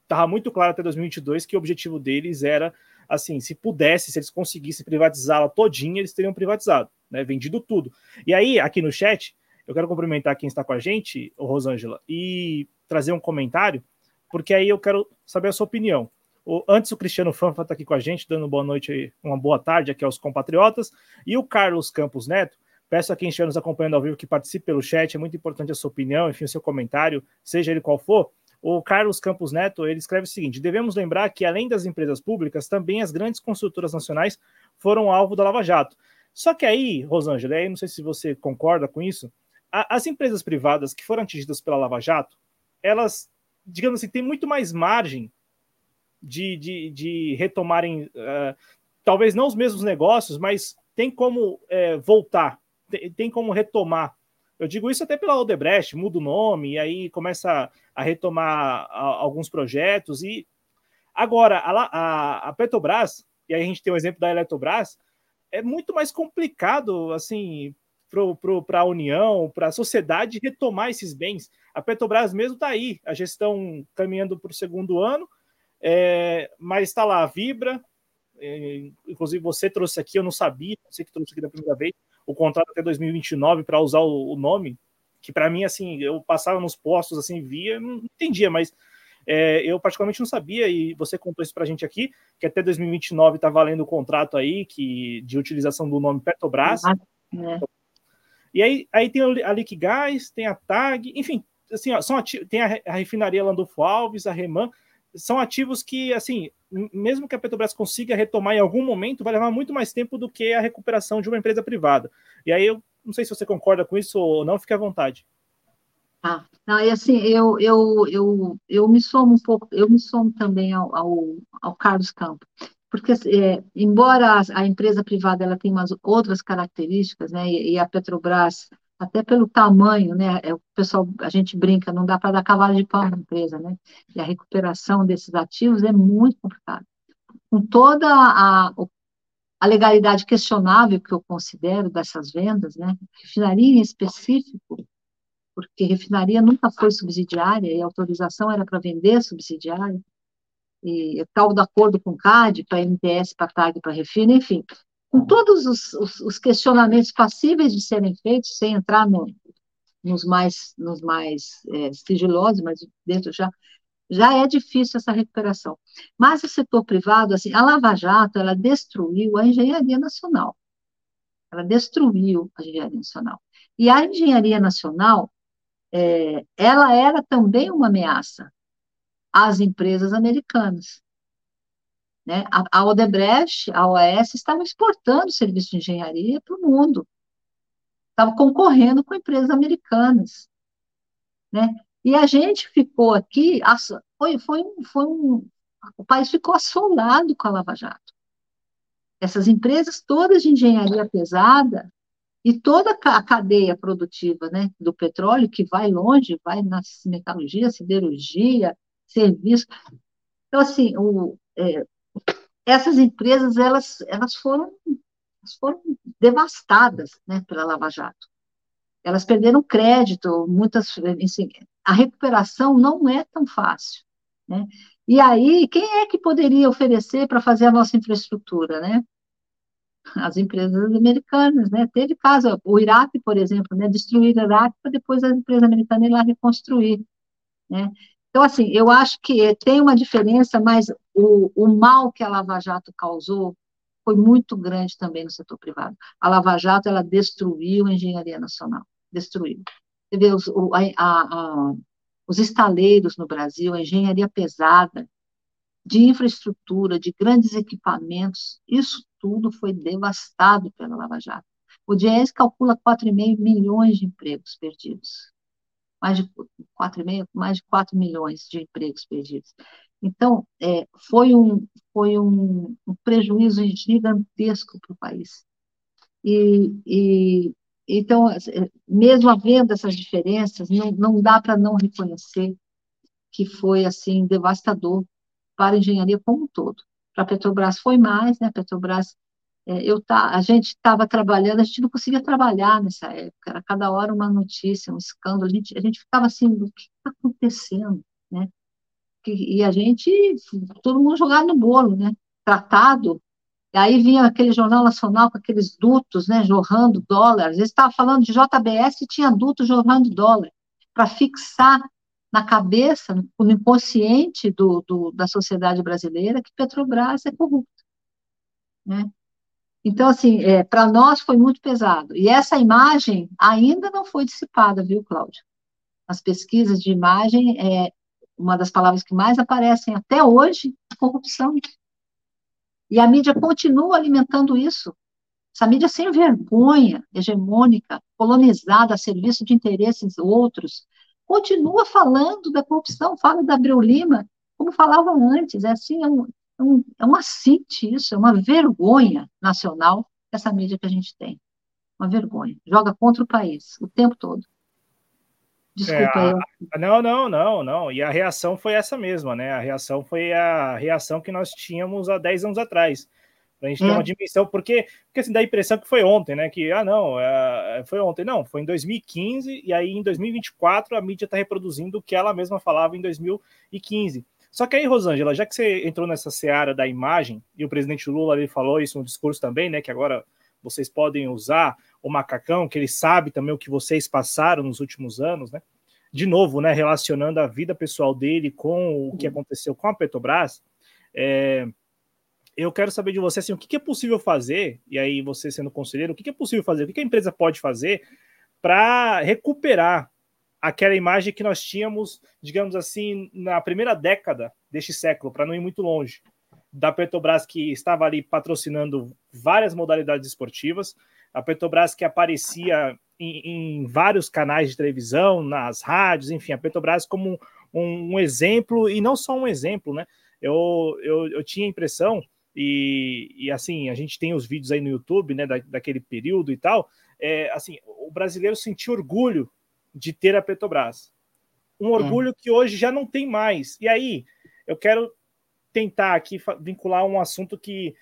estava muito claro até 2022 que o objetivo deles era assim, se pudesse, se eles conseguissem privatizá-la todinha, eles teriam privatizado, né, vendido tudo. E aí, aqui no chat, eu quero cumprimentar quem está com a gente, o Rosângela, e trazer um comentário, porque aí eu quero saber a sua opinião. O, antes o Cristiano Fanfa está aqui com a gente, dando boa noite, uma boa tarde aqui aos compatriotas, e o Carlos Campos Neto, peço a quem estiver nos acompanhando ao vivo que participe pelo chat, é muito importante a sua opinião, enfim, o seu comentário, seja ele qual for, o Carlos Campos Neto ele escreve o seguinte: devemos lembrar que, além das empresas públicas, também as grandes construtoras nacionais foram alvo da Lava Jato. Só que aí, Rosângela, aí não sei se você concorda com isso, a, as empresas privadas que foram atingidas pela Lava Jato, elas, digamos assim, têm muito mais margem de, de, de retomarem, uh, talvez não os mesmos negócios, mas tem como uh, voltar, tem, tem como retomar eu digo isso até pela Odebrecht, muda o nome e aí começa a retomar a, alguns projetos. E agora, a, a, Petrobras, e aí a gente tem o exemplo da Eletrobras, é muito mais complicado, assim, para a União, para a sociedade retomar esses bens. A Petrobras mesmo está aí, a gestão caminhando para o segundo ano, é, mas está lá a Vibra, é, inclusive você trouxe aqui, eu não sabia, você que trouxe aqui da primeira vez, o contrato até 2029 para usar o, o, nome, que para mim, assim, eu passava nos postos, assim, via, não entendia, mas é, eu particularmente não sabia, e você contou isso para a gente aqui, que até 2029 está valendo o contrato aí que, de utilização do nome Petrobras. Ah, é. E aí, aí tem a Liquigás, tem a TAG, enfim, assim, ó, são tem a, a refinaria Landolfo Alves, a Reman, são ativos que, assim, mesmo que a Petrobras consiga retomar em algum momento, vai levar muito mais tempo do que a recuperação de uma empresa privada. E aí eu não sei se você concorda com isso ou não, fique à vontade. Ah, não, e assim, eu, eu, eu, eu me somo um pouco, eu me somo também ao, ao, ao Carlos Campos, porque é, embora a, a, empresa privada ela tenha umas outras características, né, e, e a Petrobras até pelo tamanho, né? É, o pessoal, a gente brinca, não dá para dar cavalo de pau na empresa, né? E a recuperação desses ativos é muito complicada. Com toda a, a legalidade questionável que eu considero dessas vendas, né? Refinaria em específico, porque refinaria nunca foi subsidiária e a autorização era para vender subsidiária, e tal do acordo com o CAD, para MTS, para TAG, para Refina, enfim, com todos os, os, os, questionamentos passíveis de serem feitos, sem entrar no, nos mais, nos mais é, sigilosos, mas dentro já, já é difícil essa recuperação. Mas o setor privado, assim, a Lava Jato, ela destruiu a engenharia nacional. Ela destruiu a engenharia nacional. E a engenharia nacional, é, ela era também uma ameaça às empresas americanas. Né? A, a Odebrecht, a OAS, estava exportando serviço de engenharia para o mundo, estava concorrendo com empresas americanas. Né? E a gente ficou aqui, foi, foi, foi um, o país ficou assolado com a Lava Jato. Essas empresas todas de engenharia pesada e toda a cadeia produtiva né, do petróleo, que vai longe, vai na metalurgia, siderurgia, serviço. Então, assim, o, é, essas empresas elas, elas, foram, elas foram devastadas né, pela Lava Jato. Elas perderam crédito, muitas, assim, a recuperação não é tão fácil. Né? E aí, quem é que poderia oferecer para fazer a nossa infraestrutura? Né? As empresas americanas, né? Teve caso, o Iraque, por exemplo, né? destruir o Iraque para depois a empresa americana ir lá reconstruir. Né? Então, assim, eu acho que tem uma diferença, mas o, o mal que a Lava Jato causou foi muito grande também no setor privado. A Lava Jato, ela destruiu a engenharia nacional, destruiu. Você vê os, o, a, a, os estaleiros no Brasil, a engenharia pesada, de infraestrutura, de grandes equipamentos, isso tudo foi devastado pela Lava Jato. O DIES calcula 4,5 milhões de empregos perdidos. Mais de 4,5, mais de 4 milhões de empregos perdidos. Então, é, foi, um, foi um, um prejuízo gigantesco para o país. E, e, então, mesmo havendo essas diferenças, não, não dá para não reconhecer que foi assim devastador para a engenharia como um todo. Para a Petrobras foi mais, né? A Petrobras, eu tá, a gente estava trabalhando, a gente não conseguia trabalhar nessa época, era cada hora uma notícia, um escândalo, a gente, a gente ficava assim, o que está acontecendo, né? E a gente, todo mundo jogado no bolo, né? Tratado, e aí vinha aquele jornal nacional com aqueles dutos, né, jorrando dólar. Às vezes estava falando de JBS e tinha duto jorrando dólar, para fixar na cabeça, no inconsciente do, do, da sociedade brasileira, que Petrobras é corrupta. Né? Então, assim, é, para nós foi muito pesado. E essa imagem ainda não foi dissipada, viu, Cláudio? As pesquisas de imagem, é uma das palavras que mais aparecem até hoje, corrupção. E a mídia continua alimentando isso. Essa mídia sem vergonha, hegemônica, colonizada a serviço de interesses outros, continua falando da corrupção, fala da Abreu Lima, como falava antes, é assim, é um, é um, é um assinte isso, é uma vergonha nacional essa mídia que a gente tem. Uma vergonha. Joga contra o país o tempo todo. Desculpa. É, a, não, não, não, não. E a reação foi essa mesma, né? A reação foi a reação que nós tínhamos há 10 anos atrás. Pra gente ter uma dimensão, porque, porque assim, dá a impressão que foi ontem, né? Que, ah, não, é, foi ontem. Não, foi em 2015, e aí em 2024 a mídia está reproduzindo o que ela mesma falava em 2015. Só que aí, Rosângela, já que você entrou nessa seara da imagem, e o presidente Lula ele falou isso no discurso também, né? Que agora vocês podem usar o macacão, que ele sabe também o que vocês passaram nos últimos anos, né? De novo, né? Relacionando a vida pessoal dele com o que aconteceu com a Petrobras. É, eu quero saber de você assim, o que é possível fazer, e aí você sendo conselheiro, o que é possível fazer, o que a empresa pode fazer para recuperar aquela imagem que nós tínhamos, digamos assim, na primeira década deste século, para não ir muito longe, da Petrobras que estava ali patrocinando várias modalidades esportivas, a Petrobras que aparecia em, em vários canais de televisão, nas rádios, enfim, a Petrobras como um, um exemplo, e não só um exemplo, né? Eu, eu, eu tinha a impressão e, e, assim, a gente tem os vídeos aí no YouTube, né, da, daquele período e tal. É, assim, o brasileiro sentiu orgulho de ter a Petrobras. Um hum. orgulho que hoje já não tem mais. E aí, eu quero tentar aqui vincular um assunto que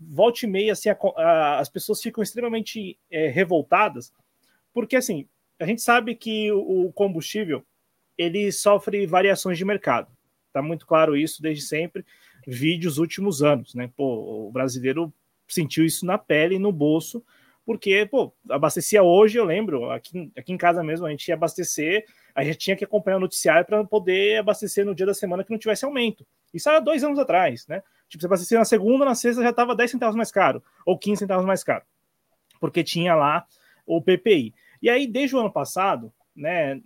volte e meia, assim, a, a, as pessoas ficam extremamente é, revoltadas, porque assim, a gente sabe que o, o combustível ele sofre variações de mercado. Tá muito claro isso desde sempre vídeos últimos anos, né? Pô, o brasileiro sentiu isso na pele e no bolso, porque, pô, abastecia hoje, eu lembro, aqui, aqui em casa mesmo, a gente ia abastecer, a gente tinha que acompanhar o noticiário para poder abastecer no dia da semana que não tivesse aumento. Isso era dois anos atrás, né? Tipo, você abastecia na segunda, na sexta já estava 10 centavos mais caro, ou 15 centavos mais caro, porque tinha lá o PPI. E aí, desde o ano passado, né,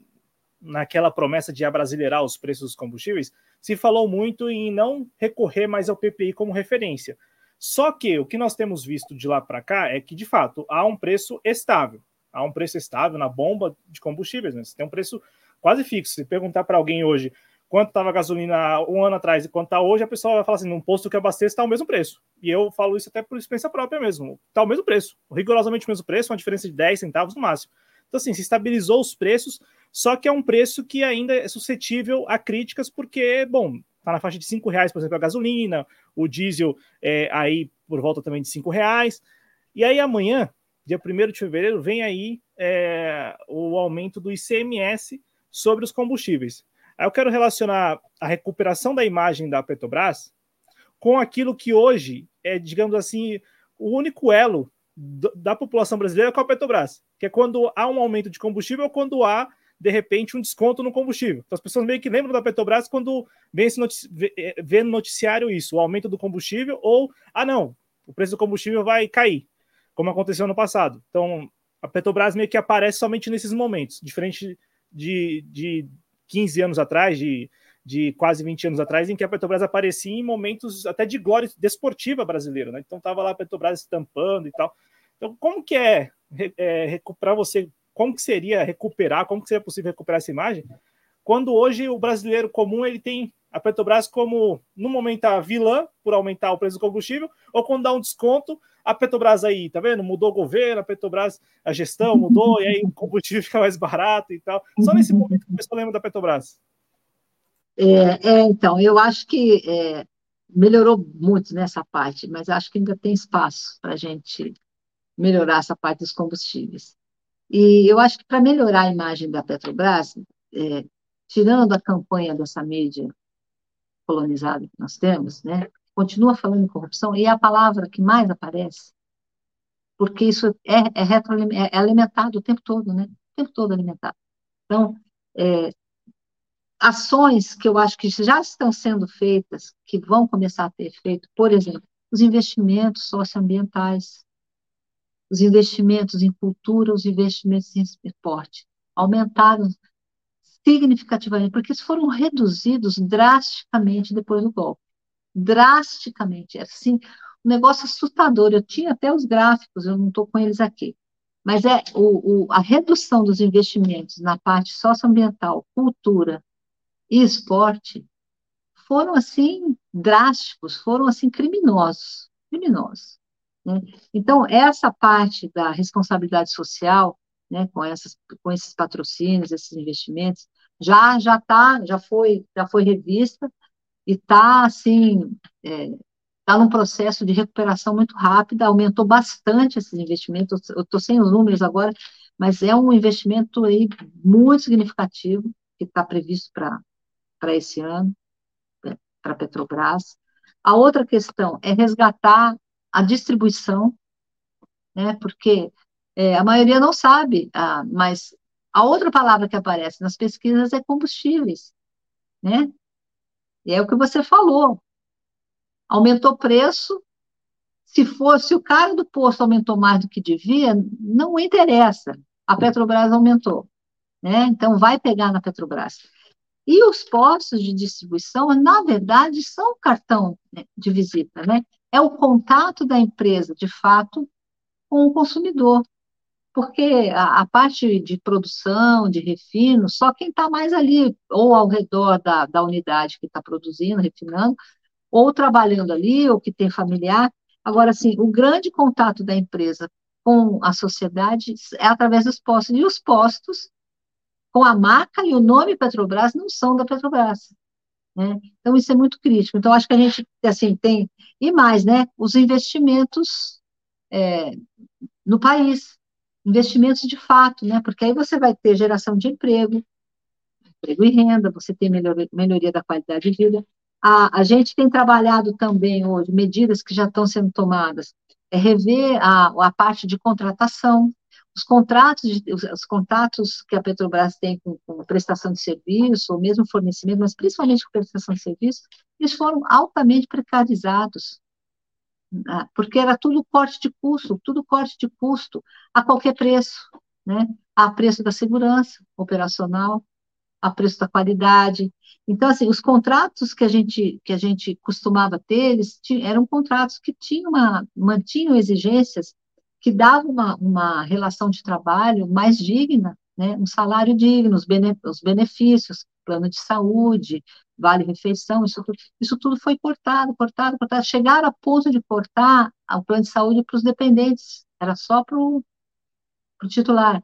naquela promessa de abrasileirar os preços dos combustíveis, se falou muito em não recorrer mais ao PPI como referência. Só que o que nós temos visto de lá para cá é que, de fato, há um preço estável. Há um preço estável na bomba de combustíveis. Né? Você tem um preço quase fixo. Se perguntar para alguém hoje quanto estava a gasolina um ano atrás e quanto está hoje, a pessoa vai falar assim: num posto que abasteça está o mesmo preço. E eu falo isso até por experiência própria mesmo. Está o mesmo preço, rigorosamente o mesmo preço, uma diferença de 10 centavos no máximo. Então, assim, se estabilizou os preços, só que é um preço que ainda é suscetível a críticas, porque, bom, está na faixa de cinco reais, por exemplo, a gasolina, o diesel é, aí por volta também de cinco reais. E aí amanhã, dia 1 de fevereiro, vem aí é, o aumento do ICMS sobre os combustíveis. Aí eu quero relacionar a recuperação da imagem da Petrobras com aquilo que hoje é, digamos assim, o único elo da população brasileira com a Petrobras, que é quando há um aumento de combustível ou quando há de repente, um desconto no combustível. Então, as pessoas meio que lembram da Petrobras quando vê, notici vê, é, vê no noticiário isso, o aumento do combustível, ou, ah, não, o preço do combustível vai cair, como aconteceu no passado. Então, a Petrobras meio que aparece somente nesses momentos, diferente de, de 15 anos atrás, de, de quase 20 anos atrás, em que a Petrobras aparecia em momentos até de glória desportiva brasileira, né? Então tava lá a Petrobras estampando e tal. Então, como que é, é recuperar você, como que seria recuperar, como que seria possível recuperar essa imagem, quando hoje o brasileiro comum ele tem a Petrobras como, no momento, a vilã por aumentar o preço do combustível, ou quando dá um desconto, a Petrobras aí, tá vendo? Mudou o governo, a Petrobras, a gestão mudou, e aí o combustível fica mais barato e tal. Só nesse momento que o pessoal lembra da Petrobras. É, é, então, eu acho que é, melhorou muito nessa parte, mas acho que ainda tem espaço para a gente melhorar essa parte dos combustíveis. E eu acho que para melhorar a imagem da Petrobras, é, tirando a campanha dessa mídia colonizada que nós temos, né, continua falando em corrupção, e é a palavra que mais aparece, porque isso é, é, é, é alimentado o tempo todo, né, o tempo todo alimentado. Então, é, ações que eu acho que já estão sendo feitas, que vão começar a ter efeito, por exemplo, os investimentos socioambientais, os investimentos em cultura, os investimentos em esporte, aumentaram significativamente, porque eles foram reduzidos drasticamente depois do golpe. Drasticamente. É assim, um negócio assustador. Eu tinha até os gráficos, eu não estou com eles aqui. Mas é o, o, a redução dos investimentos na parte socioambiental, cultura e esporte foram assim drásticos, foram assim criminosos, criminosos. Né? Então essa parte da responsabilidade social, né, com essas, com esses patrocínios, esses investimentos, já já tá, já foi, já foi revista e está assim é, está num processo de recuperação muito rápida, aumentou bastante esses investimentos, eu estou sem os números agora, mas é um investimento aí muito significativo que está previsto para esse ano, né, para a Petrobras. A outra questão é resgatar a distribuição, né, porque é, a maioria não sabe, ah, mas a outra palavra que aparece nas pesquisas é combustíveis, né? E é o que você falou. Aumentou o preço, se fosse o cara do posto aumentou mais do que devia, não interessa. A Petrobras aumentou, né? Então vai pegar na Petrobras. E os postos de distribuição, na verdade, são cartão né, de visita, né? É o contato da empresa, de fato, com o consumidor. Porque a, a parte de produção, de refino, só quem está mais ali, ou ao redor da, da unidade que está produzindo, refinando, ou trabalhando ali, ou que tem familiar. Agora, assim, o grande contato da empresa com a sociedade é através dos postos. E os postos com a marca e o nome Petrobras não são da Petrobras. Né? Então, isso é muito crítico. Então, acho que a gente, assim, tem... E mais, né? Os investimentos é, no país. Investimentos de fato, né? Porque aí você vai ter geração de emprego, emprego e renda, você tem melhoria, melhoria da qualidade de vida. A, a gente tem trabalhado também hoje, medidas que já estão sendo tomadas, é rever a, a parte de contratação, os contratos, os, os contratos que a Petrobras tem com, com, prestação de serviço, ou mesmo fornecimento, mas principalmente com prestação de serviço, eles foram altamente precarizados, né? porque era tudo corte de custo, tudo corte de custo a qualquer preço, né? a preço da segurança operacional, a preço da qualidade. Então, assim, os contratos que a gente, que a gente costumava ter, eles tinham, eram contratos que tinham uma, mantinham exigências que dava uma, uma relação de trabalho mais digna, né, um salário digno, os, bene, os benefícios, plano de saúde, vale-refeição, isso, isso tudo foi cortado, cortado, cortado. Chegaram a ponto de cortar o plano de saúde para os dependentes, era só para o titular.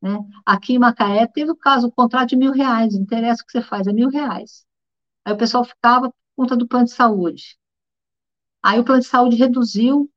Né? Aqui em Macaé teve o caso, o contrato de mil reais, não interessa o que você faz, é mil reais. Aí o pessoal ficava por conta do plano de saúde. Aí o plano de saúde reduziu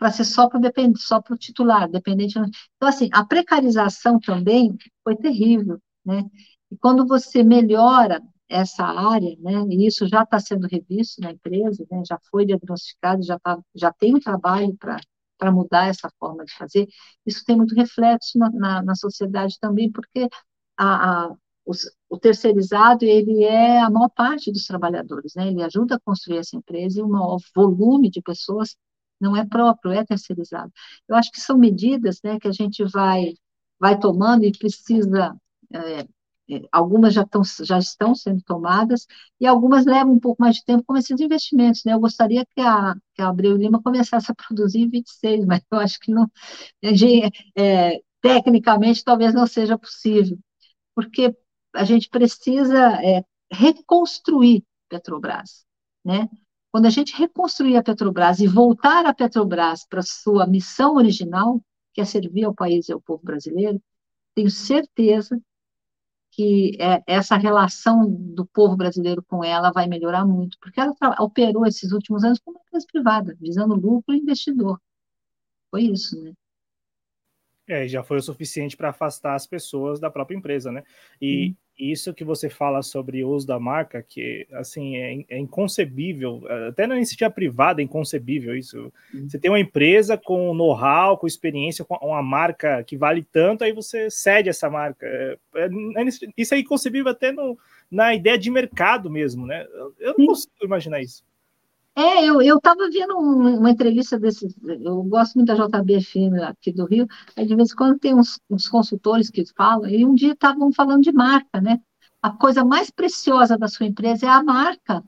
para ser só para o só para o titular, dependente. Então, assim, a precarização também foi terrível, né? E quando você melhora essa área, né, e isso já está sendo revisto na empresa, né, já foi diagnosticado, já, tá, já tem um trabalho para mudar essa forma de fazer, isso tem muito reflexo na, na, na sociedade também, porque a, a os, o terceirizado, ele é a maior parte dos trabalhadores, né, ele ajuda a construir essa empresa e um maior volume de pessoas não é próprio, é terceirizado. Eu acho que são medidas né, que a gente vai, vai tomando e precisa é, é, algumas já, tão, já estão sendo tomadas e algumas levam um pouco mais de tempo como esses investimentos, né? Eu gostaria que a, que a Abreu Lima começasse a produzir em 26, mas eu acho que não, é, tecnicamente talvez não seja possível, porque a gente precisa é, reconstruir Petrobras, né? Quando a gente reconstruir a Petrobras e voltar a Petrobras para sua missão original, que é servir ao país e ao povo brasileiro, tenho certeza que é, essa relação do povo brasileiro com ela vai melhorar muito, porque ela operou esses últimos anos como empresa privada, visando lucro e investidor. Foi isso, né? É, já foi o suficiente para afastar as pessoas da própria empresa, né? E, isso que você fala sobre o uso da marca, que assim é, é inconcebível, até na iniciativa privada é inconcebível isso. Você tem uma empresa com know-how, com experiência, com uma marca que vale tanto, aí você cede essa marca. É, é, é isso é inconcebível até no, na ideia de mercado mesmo, né? Eu não consigo imaginar isso. É, eu estava vendo uma entrevista desses, eu gosto muito da JBFM aqui do Rio, aí de vez em quando tem uns, uns consultores que falam, e um dia estavam falando de marca, né? A coisa mais preciosa da sua empresa é a marca.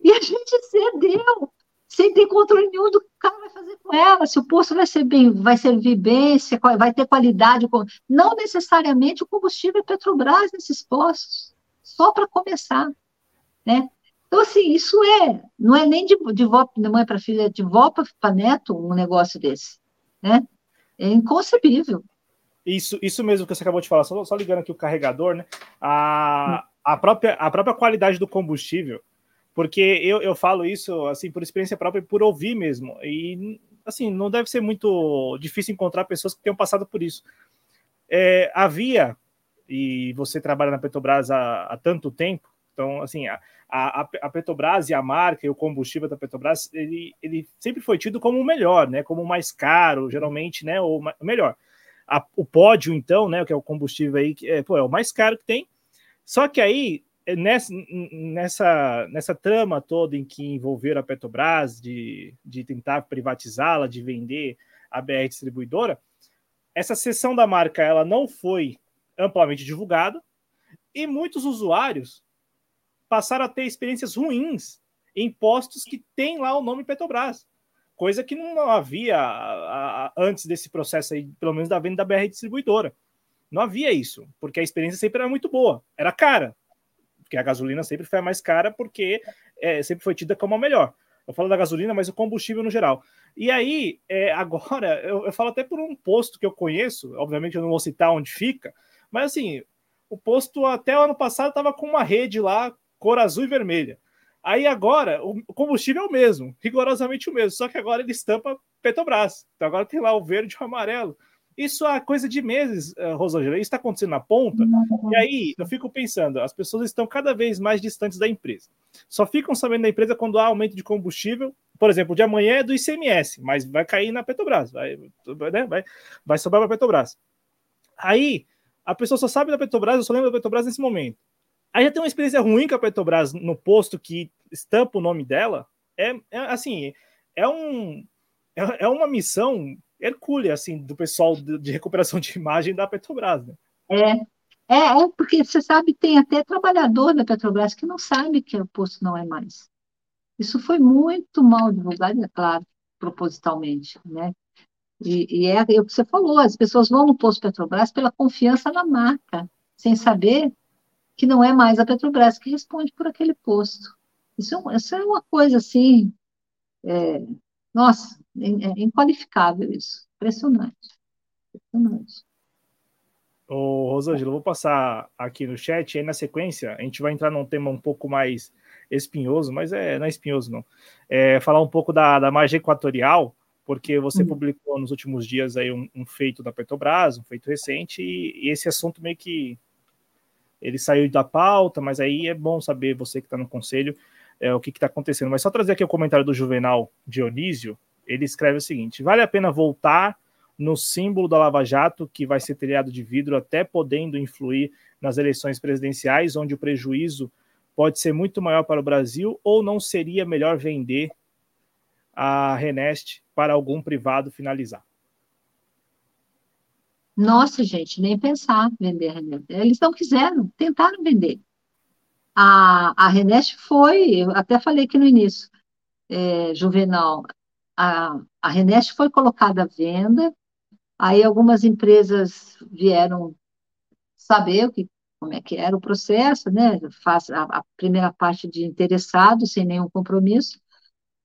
E a gente cedeu, sem ter controle nenhum do que o cara vai fazer com ela, se o posto vai ser bem, vai servir bem, se vai ter qualidade, não necessariamente o combustível é Petrobras nesses postos, só para começar, né? Então, assim, isso é, não é nem de, de vó de mãe para filha, é de vó para neto um negócio desse, né? É inconcebível. Isso, isso mesmo que você acabou de falar, só, só ligando aqui o carregador, né? A, a, própria, a própria qualidade do combustível, porque eu, eu falo isso, assim, por experiência própria e por ouvir mesmo, e, assim, não deve ser muito difícil encontrar pessoas que tenham passado por isso. É, havia, e você trabalha na Petrobras há, há tanto tempo, então, assim, a, a, a, Petrobras e a marca e o combustível da Petrobras, ele, ele sempre foi tido como o melhor, né? Como o mais caro, geralmente, né? Ou o melhor. A, o pódio, então, né? Que é o combustível aí, que é, pô, é o mais caro que tem. Só que aí, nessa, nessa, nessa trama toda em que envolveram a Petrobras de, de tentar privatizá-la, de vender a BR distribuidora, essa seção da marca ela não foi amplamente divulgada e muitos usuários passaram a ter experiências ruins em postos que tem lá o nome Petrobras, coisa que não havia antes desse processo aí, pelo menos da venda da BR distribuidora. Não havia isso, porque a experiência sempre era muito boa, era cara, porque a gasolina sempre foi a mais cara, porque é, sempre foi tida como a melhor. Eu falo da gasolina, mas o combustível no geral. E aí, é, agora, eu, eu, falo até por um posto que eu conheço, obviamente eu não vou citar onde fica, mas assim, o posto até o ano passado estava com uma rede lá cor azul e vermelha. Aí agora o combustível é o mesmo, rigorosamente o mesmo, só que agora ele estampa Petrobras. Então agora tem lá o verde e o amarelo. Isso é coisa de meses, eh, Rosângela. Isso está acontecendo na ponta. E aí eu fico pensando, as pessoas estão cada vez mais distantes da empresa. Só ficam sabendo da empresa quando há aumento de combustível. Por exemplo, de amanhã é do ICMS, mas vai cair na Petrobras, vai, né, vai, vai sobrar para a Petrobras. Aí a pessoa só sabe da Petrobras, eu só lembro da Petrobras nesse momento. Aí já tem uma experiência ruim com a Petrobras no posto que estampa o nome dela. É, é assim, é, um, é, é, uma missão hercúlea, assim, do pessoal de, de, recuperação de imagem da Petrobras, né? É, é, é, porque você sabe, tem até trabalhador da Petrobras que não sabe que o posto não é mais. Isso foi muito mal divulgado, é claro, propositalmente, né? E, e é, é o que você falou, as pessoas vão no posto Petrobras pela confiança na marca, sem saber que não é mais a Petrobras que responde por aquele posto. Isso, é isso é uma coisa assim, é, nossa, é, inqualificável isso. Impressionante. Impressionante. Ô, Rosângela, vou passar aqui no chat, aí na sequência a gente vai entrar num tema um pouco mais espinhoso, mas é, não é espinhoso não. É, falar um pouco da, da margem equatorial, porque você hum. publicou nos últimos dias aí um, um, feito da Petrobras, um feito recente, e, e esse assunto meio que ele saiu da pauta, mas aí é bom saber, você que está no conselho, é, o que está acontecendo. Mas só trazer aqui o comentário do Juvenal Dionísio, ele escreve o seguinte: vale a pena voltar no símbolo da Lava Jato, que vai ser telhado de vidro, até podendo influir nas eleições presidenciais, onde o prejuízo pode ser muito maior para o Brasil, ou não seria melhor vender a Renest para algum privado finalizar? Nossa, gente, nem pensar vender a Renest. Eles não quiseram, tentaram vender. A, a Renest foi, eu até falei aqui no início, é, Juvenal, a, a Renest foi colocada à venda, aí algumas empresas vieram saber o que, como é que era o processo, né? Faz a, a primeira parte de interessado, sem nenhum compromisso,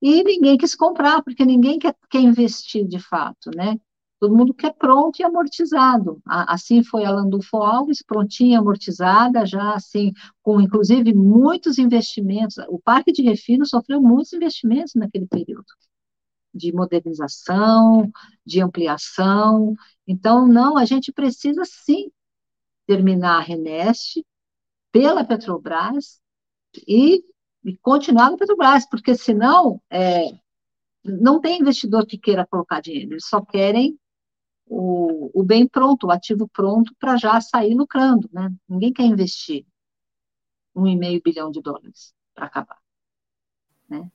e ninguém quis comprar, porque ninguém quer, quer investir de fato, né? Todo mundo quer pronto e amortizado. Assim foi a Landulfo Alves, prontinha, amortizada, já assim, com inclusive muitos investimentos. O Parque de Refino sofreu muitos investimentos naquele período, de modernização, de ampliação. Então, não, a gente precisa sim terminar a Renest pela Petrobras e, e continuar na Petrobras, porque senão é, não tem investidor que queira colocar dinheiro, eles só querem o, o bem pronto, o ativo pronto para já sair lucrando, né? Ninguém quer investir um e meio bilhão de dólares para acabar, né?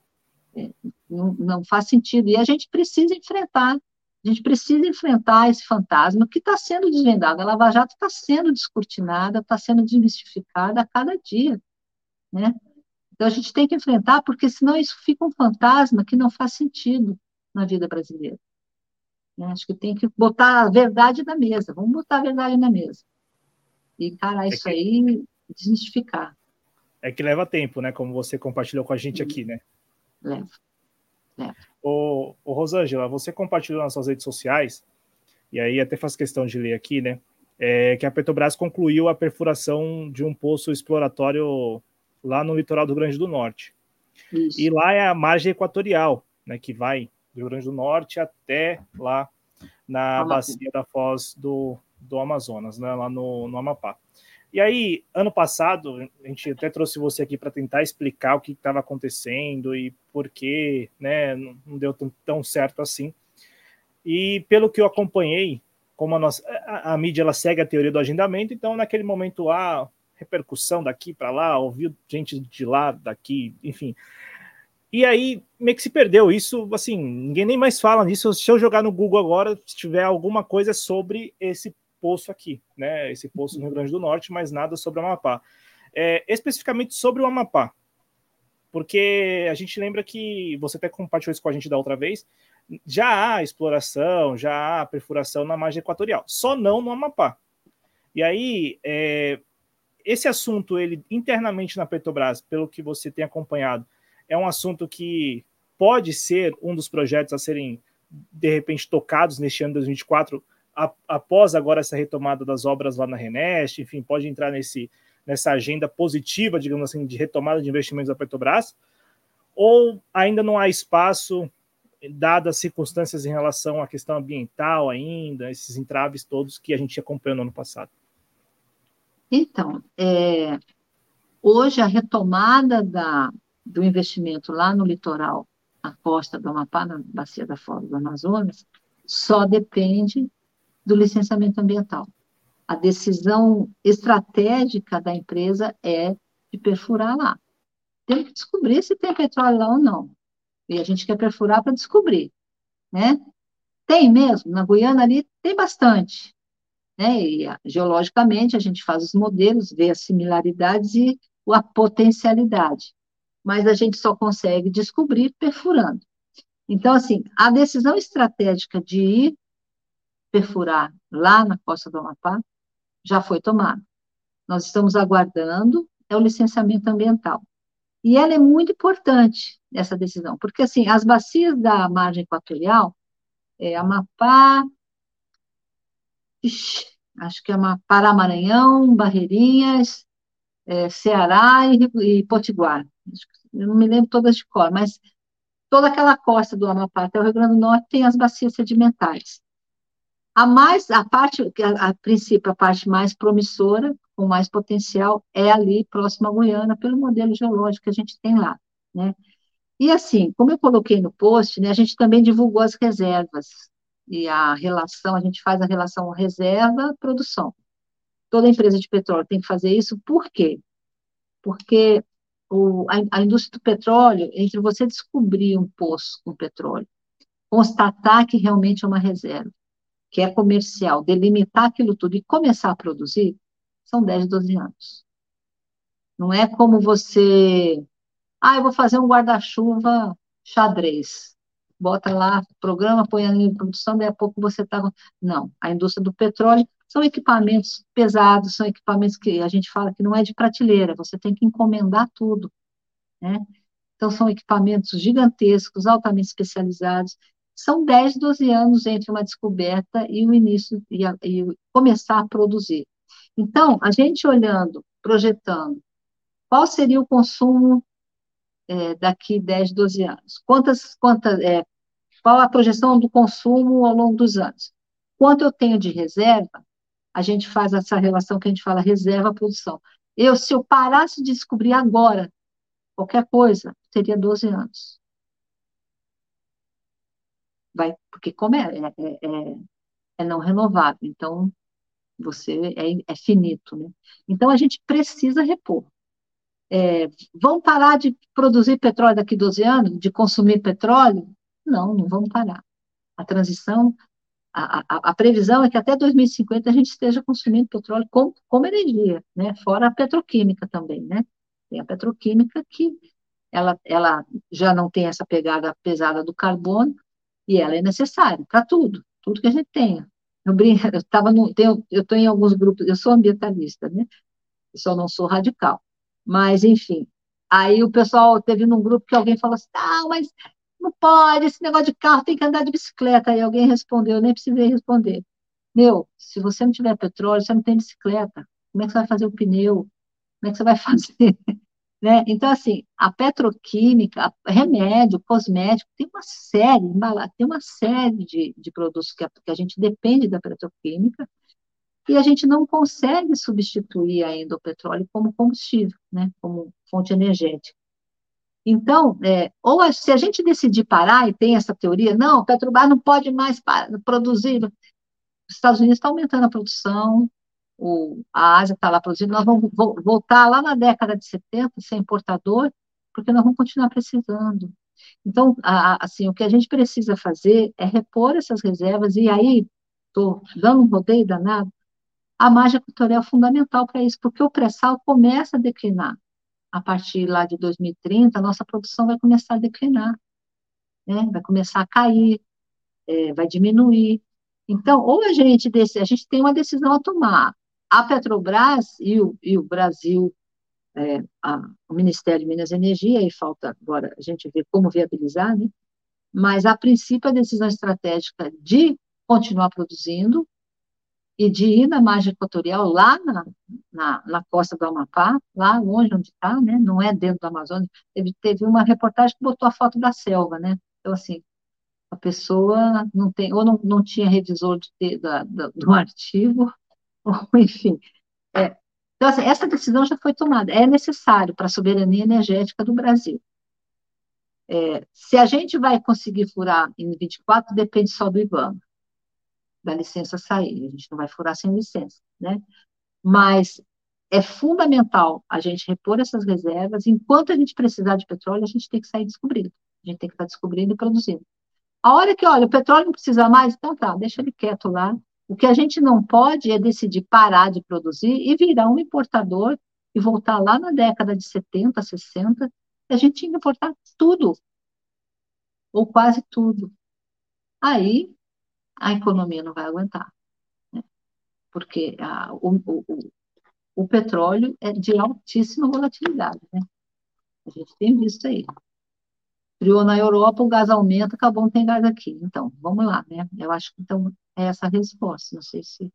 É, não, não faz sentido. E a gente precisa enfrentar, a gente precisa enfrentar esse fantasma que está sendo desvendado. A Lava Jato está sendo descortinada, está sendo desmistificada a cada dia, né? Então a gente tem que enfrentar, porque senão isso fica um fantasma que não faz sentido na vida brasileira. Né? Acho que tem que botar a verdade na mesa. Vamos botar a verdade na mesa. E encarar é isso que... aí e desmistificar. É que leva tempo, né? Como você compartilhou com a gente aqui, né? Leva. leva. Ô, ô Rosângela, você compartilhou nas suas redes sociais, e aí até faz questão de ler aqui, né? É, que a Petrobras concluiu a perfuração de um poço exploratório lá no litoral do Rio Grande do Norte. Isso. E lá é a margem equatorial, né? Que vai do Rio Grande do Norte até lá na bacia da Foz do, do Amazonas, né, lá no, no Amapá. E aí, ano passado, a gente até trouxe você aqui para tentar explicar o que estava acontecendo e por que né, não deu tão, tão, certo assim. E pelo que eu acompanhei, como a, nossa, a, a mídia ela segue a teoria do agendamento, então naquele momento há repercussão daqui para lá, ouviu gente de lá, daqui, enfim. E aí meio que se perdeu isso, assim, ninguém nem mais fala nisso. Se eu jogar no Google agora, se tiver alguma coisa sobre esse poço aqui, né? Esse poço no Rio Grande do Norte, mas nada sobre o Amapá. É, especificamente sobre o Amapá, porque a gente lembra que você até compartilhou isso com a gente da outra vez. Já há exploração, já há perfuração na margem equatorial, só não no Amapá. E aí, é, esse assunto, ele internamente na Petrobras, pelo que você tem acompanhado, é um assunto que pode ser um dos projetos a serem, de repente, tocados neste ano de 2024, a, após agora essa retomada das obras lá na Renest, enfim, pode entrar nesse, nessa agenda positiva, digamos assim, de retomada de investimentos da Petrobras, ou ainda não há espaço, dadas as circunstâncias em relação à questão ambiental ainda, esses entraves todos que a gente acompanhou no ano passado? Então, é, hoje a retomada da, do investimento lá no litoral, na costa do Amapá, na bacia da Foz do Amazonas, só depende do licenciamento ambiental. A decisão estratégica da empresa é de perfurar lá. Tem que descobrir se tem petróleo lá ou não. E a gente quer perfurar para descobrir, né? Tem mesmo, na Guiana ali tem bastante, né? E geologicamente a gente faz os modelos, vê as similaridades e a potencialidade mas a gente só consegue descobrir perfurando. Então, assim, a decisão estratégica de ir perfurar lá na costa do Amapá já foi tomada. Nós estamos aguardando é o licenciamento ambiental. E ela é muito importante, essa decisão, porque, assim, as bacias da margem equatorial, é Amapá, ixi, acho que é Amapá, Maranhão, Barreirinhas, é, Ceará e, e Potiguar. Acho que eu não me lembro todas de cor, mas toda aquela costa do Amapá até o Rio Grande do Norte tem as bacias sedimentares. A mais, a parte, a, a princípio, a parte mais promissora, com mais potencial, é ali próxima à Guiana, pelo modelo geológico que a gente tem lá, né? E assim, como eu coloquei no post, né, a gente também divulgou as reservas e a relação, a gente faz a relação reserva-produção. Toda empresa de petróleo tem que fazer isso, por quê? Porque o, a, a indústria do petróleo, entre você descobrir um poço com petróleo, constatar que realmente é uma reserva, que é comercial, delimitar aquilo tudo e começar a produzir, são 10, 12 anos. Não é como você, ah, eu vou fazer um guarda-chuva xadrez. Bota lá, programa, põe ali em produção, daí a pouco você está. Não, a indústria do petróleo são equipamentos pesados, são equipamentos que a gente fala que não é de prateleira, você tem que encomendar tudo, né? Então, são equipamentos gigantescos, altamente especializados. São 10, 12 anos entre uma descoberta e o início, e, a, e começar a produzir. Então, a gente olhando, projetando, qual seria o consumo é, daqui 10, 12 anos? Quantas, quantas, é, qual a projeção do consumo ao longo dos anos? Quanto eu tenho de reserva? A gente faz essa relação que a gente fala reserva-produção. Eu, se eu parasse de descobrir agora qualquer coisa, teria 12 anos. Vai, porque como é, é, é, é, é não renovável, então você é, é, finito, né? Então a gente precisa repor. É, vão parar de produzir petróleo daqui 12 anos, de consumir petróleo? Não, não vamos parar. A transição, a, a, a, previsão é que até 2050 a gente esteja consumindo petróleo como, como energia, né? Fora a petroquímica também, né? Tem a petroquímica que ela, ela já não tem essa pegada pesada do carbono e ela é necessária para tudo, tudo que a gente tenha. Eu estava eu estou em alguns grupos, eu sou ambientalista, né? Eu só não sou radical. Mas, enfim, aí o pessoal teve num grupo que alguém falou assim, ah, mas não pode, esse negócio de carro tem que andar de bicicleta. Aí alguém respondeu, eu nem precisei responder. Meu, se você não tiver petróleo, você não tem bicicleta. Como é que você vai fazer o pneu? Como é que você vai fazer? né? Então, assim, a petroquímica, remédio, cosmético, tem uma série, tem uma série de, de produtos que a, que a gente depende da petroquímica, e a gente não consegue substituir ainda o petróleo como combustível, né, como fonte energética. Então, é, ou a, se a gente decidir parar, e tem essa teoria, não, Petrobras não pode mais produzir, os Estados Unidos estão aumentando a produção, o, a Ásia está lá produzindo, nós vamos voltar lá na década de 70, ser importador, porque nós vamos continuar precisando. Então, a, assim, o que a gente precisa fazer é repor essas reservas, e aí, estou dando um rodeio danado, a margem equatorial é fundamental para isso, porque o pré-sal começa a declinar. A partir lá de 2030, a nossa produção vai começar a declinar, né? vai começar a cair, é, vai diminuir. Então, ou a gente, a gente tem uma decisão a tomar, a Petrobras e o, e o Brasil, é, a, o Ministério de Minas e Energia, e falta agora a gente ver como viabilizar, né? mas a princípio a decisão estratégica de continuar produzindo e de ir na margem equatorial, lá na, na, na costa do Amapá, lá longe onde está, né? não é dentro do Amazonas, teve, teve uma reportagem que botou a foto da selva, né? Então, assim, a pessoa não tem, ou não, não tinha revisor de, da, da, do artigo, enfim. É, então, assim, essa decisão já foi tomada, é necessário para a soberania energética do Brasil. É, se a gente vai conseguir furar em 24, depende só do IBAMA, da licença sair, a gente não vai furar sem licença, né? Mas é fundamental a gente repor essas reservas, enquanto a gente precisar de petróleo, a gente tem que sair descobrindo, a gente tem que estar descobrindo e produzindo. A hora que, olha, o petróleo não precisa mais, então tá, deixa ele quieto lá, o que a gente não pode é decidir parar de produzir e virar um importador e voltar lá na década de 70, 60, a gente importar tudo, ou quase tudo. Aí a economia não vai aguentar, né? porque a, o, o, o petróleo é de altíssima volatilidade, né? A gente tem visto aí. Criou na Europa, o gás aumenta, acabou, não tem gás aqui. Então, vamos lá, né? Eu acho que então é essa a resposta. Não sei se.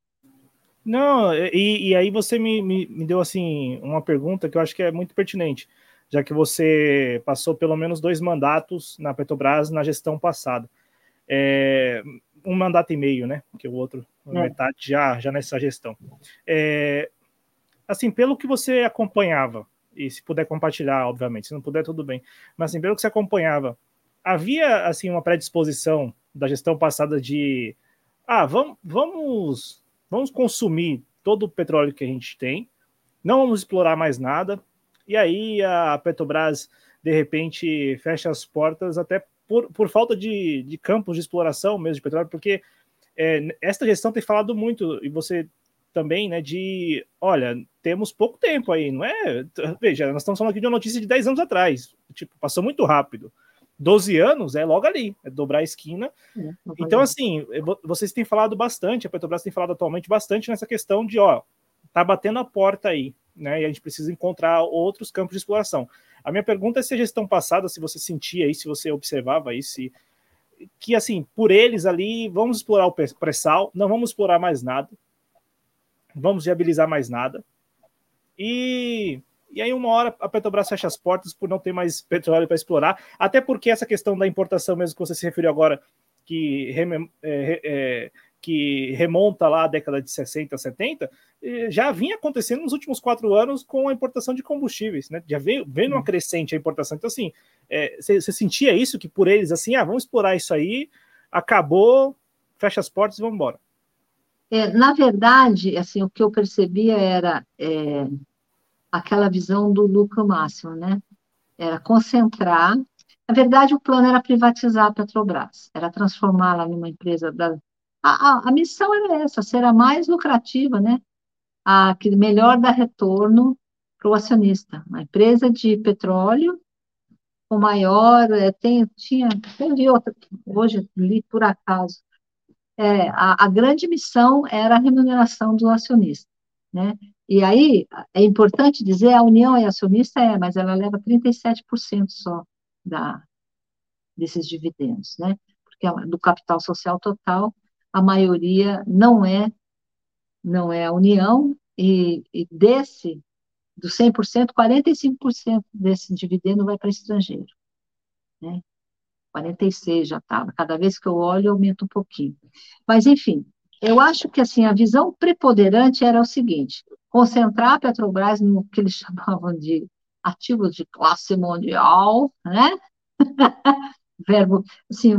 Não, e, e aí você me, me, me, deu assim uma pergunta que eu acho que é muito pertinente, já que você passou pelo menos dois mandatos na Petrobras na gestão passada. É, um mandato e meio, né? Que o outro, é. metade já, já nessa gestão. É, assim, pelo que você acompanhava, e se puder compartilhar, obviamente, se não puder, tudo bem, mas assim, pelo que você acompanhava, havia assim uma predisposição da gestão passada de ah, vamos, vamos, vamos consumir todo o petróleo que a gente tem, não vamos explorar mais nada, e aí a Petrobras, de repente, fecha as portas até por, por falta de, de campos de exploração mesmo de petróleo, porque é, esta gestão tem falado muito, e você também, né, de, olha, temos pouco tempo aí, não é? Veja, nós estamos falando aqui de uma notícia de 10 anos atrás, tipo, passou muito rápido. 12 anos é logo ali, é dobrar a esquina. É, então, assim, vocês têm falado bastante, a Petrobras tem falado atualmente bastante nessa questão de, ó, tá batendo a porta aí, né? E a gente precisa encontrar outros campos de exploração. A minha pergunta é se a gestão passada, se você sentia aí, se você observava aí, se que assim, por eles ali, vamos explorar o pré-sal, não vamos explorar mais nada, vamos viabilizar mais nada. E, e aí, uma hora, a Petrobras fecha as portas por não ter mais petróleo para explorar, até porque essa questão da importação, mesmo que você se referiu agora, que, é, é, que remonta lá à década de 60, 70, já vinha acontecendo nos últimos quatro anos com a importação de combustíveis, né? Já veio, veio numa crescente a importação. Então, assim, é, você é, sentia isso, que por eles, assim, ah, vamos explorar isso aí, acabou, fecha as portas e vamos embora. É, na verdade, assim, o que eu percebia era é, aquela visão do lucro máximo, né? Era concentrar. Na verdade, o plano era privatizar a Petrobras, era transformá-la numa empresa da. A, a, a, missão era essa, ser a mais lucrativa, né? A que melhor dá retorno para o acionista. Uma empresa de petróleo com maior. É, tem, tinha, teve outra, hoje li por acaso, é, a, a, grande missão era a remuneração do acionista, né? E aí, é importante dizer, a União é acionista, é, mas ela leva 37% só da, desses dividendos, né? Porque do capital social total, a maioria não é, não é a União, e, e desse, do 100%, 45% desse dividendo vai para estrangeiro, né? 46 já estava. Cada vez que eu olho, aumenta um pouquinho. Mas, enfim, eu acho que assim a visão preponderante era o seguinte: concentrar a Petrobras no que eles chamavam de ativos de classe mundial, né? Verbo, assim,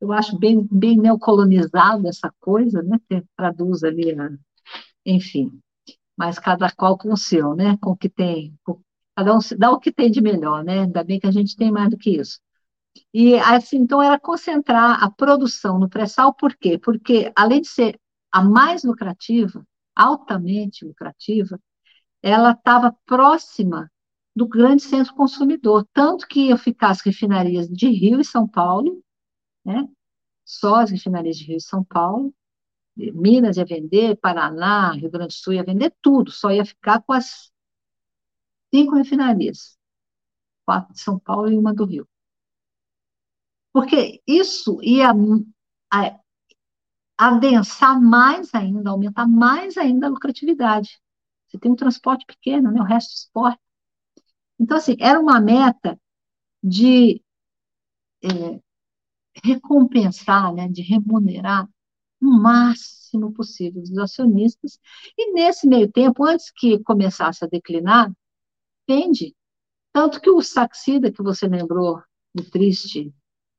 eu acho bem, bem neocolonizado essa coisa, né? Traduz ali, enfim, mas cada qual com o seu, né? Com o que tem, com, cada um dá o que tem de melhor, né? Ainda bem que a gente tem mais do que isso. E assim, então era concentrar a produção no pré-sal, por quê? Porque além de ser a mais lucrativa, altamente lucrativa, ela estava próxima do grande centro consumidor, tanto que eu ficar as refinarias de Rio e São Paulo, né? Só as refinarias de Rio e São Paulo, Minas ia vender, Paraná, Rio Grande do Sul ia vender tudo, só ia ficar com as cinco refinarias, quatro de São Paulo e uma do Rio. Porque isso ia adensar mais ainda, aumentar mais ainda a lucratividade. Você tem um transporte pequeno, né? o resto exporta. Então, assim, era uma meta de é, recompensar, né, de remunerar o máximo possível dos acionistas. E nesse meio tempo, antes que começasse a declinar, vende. Tanto que o Saxida, que você lembrou, o triste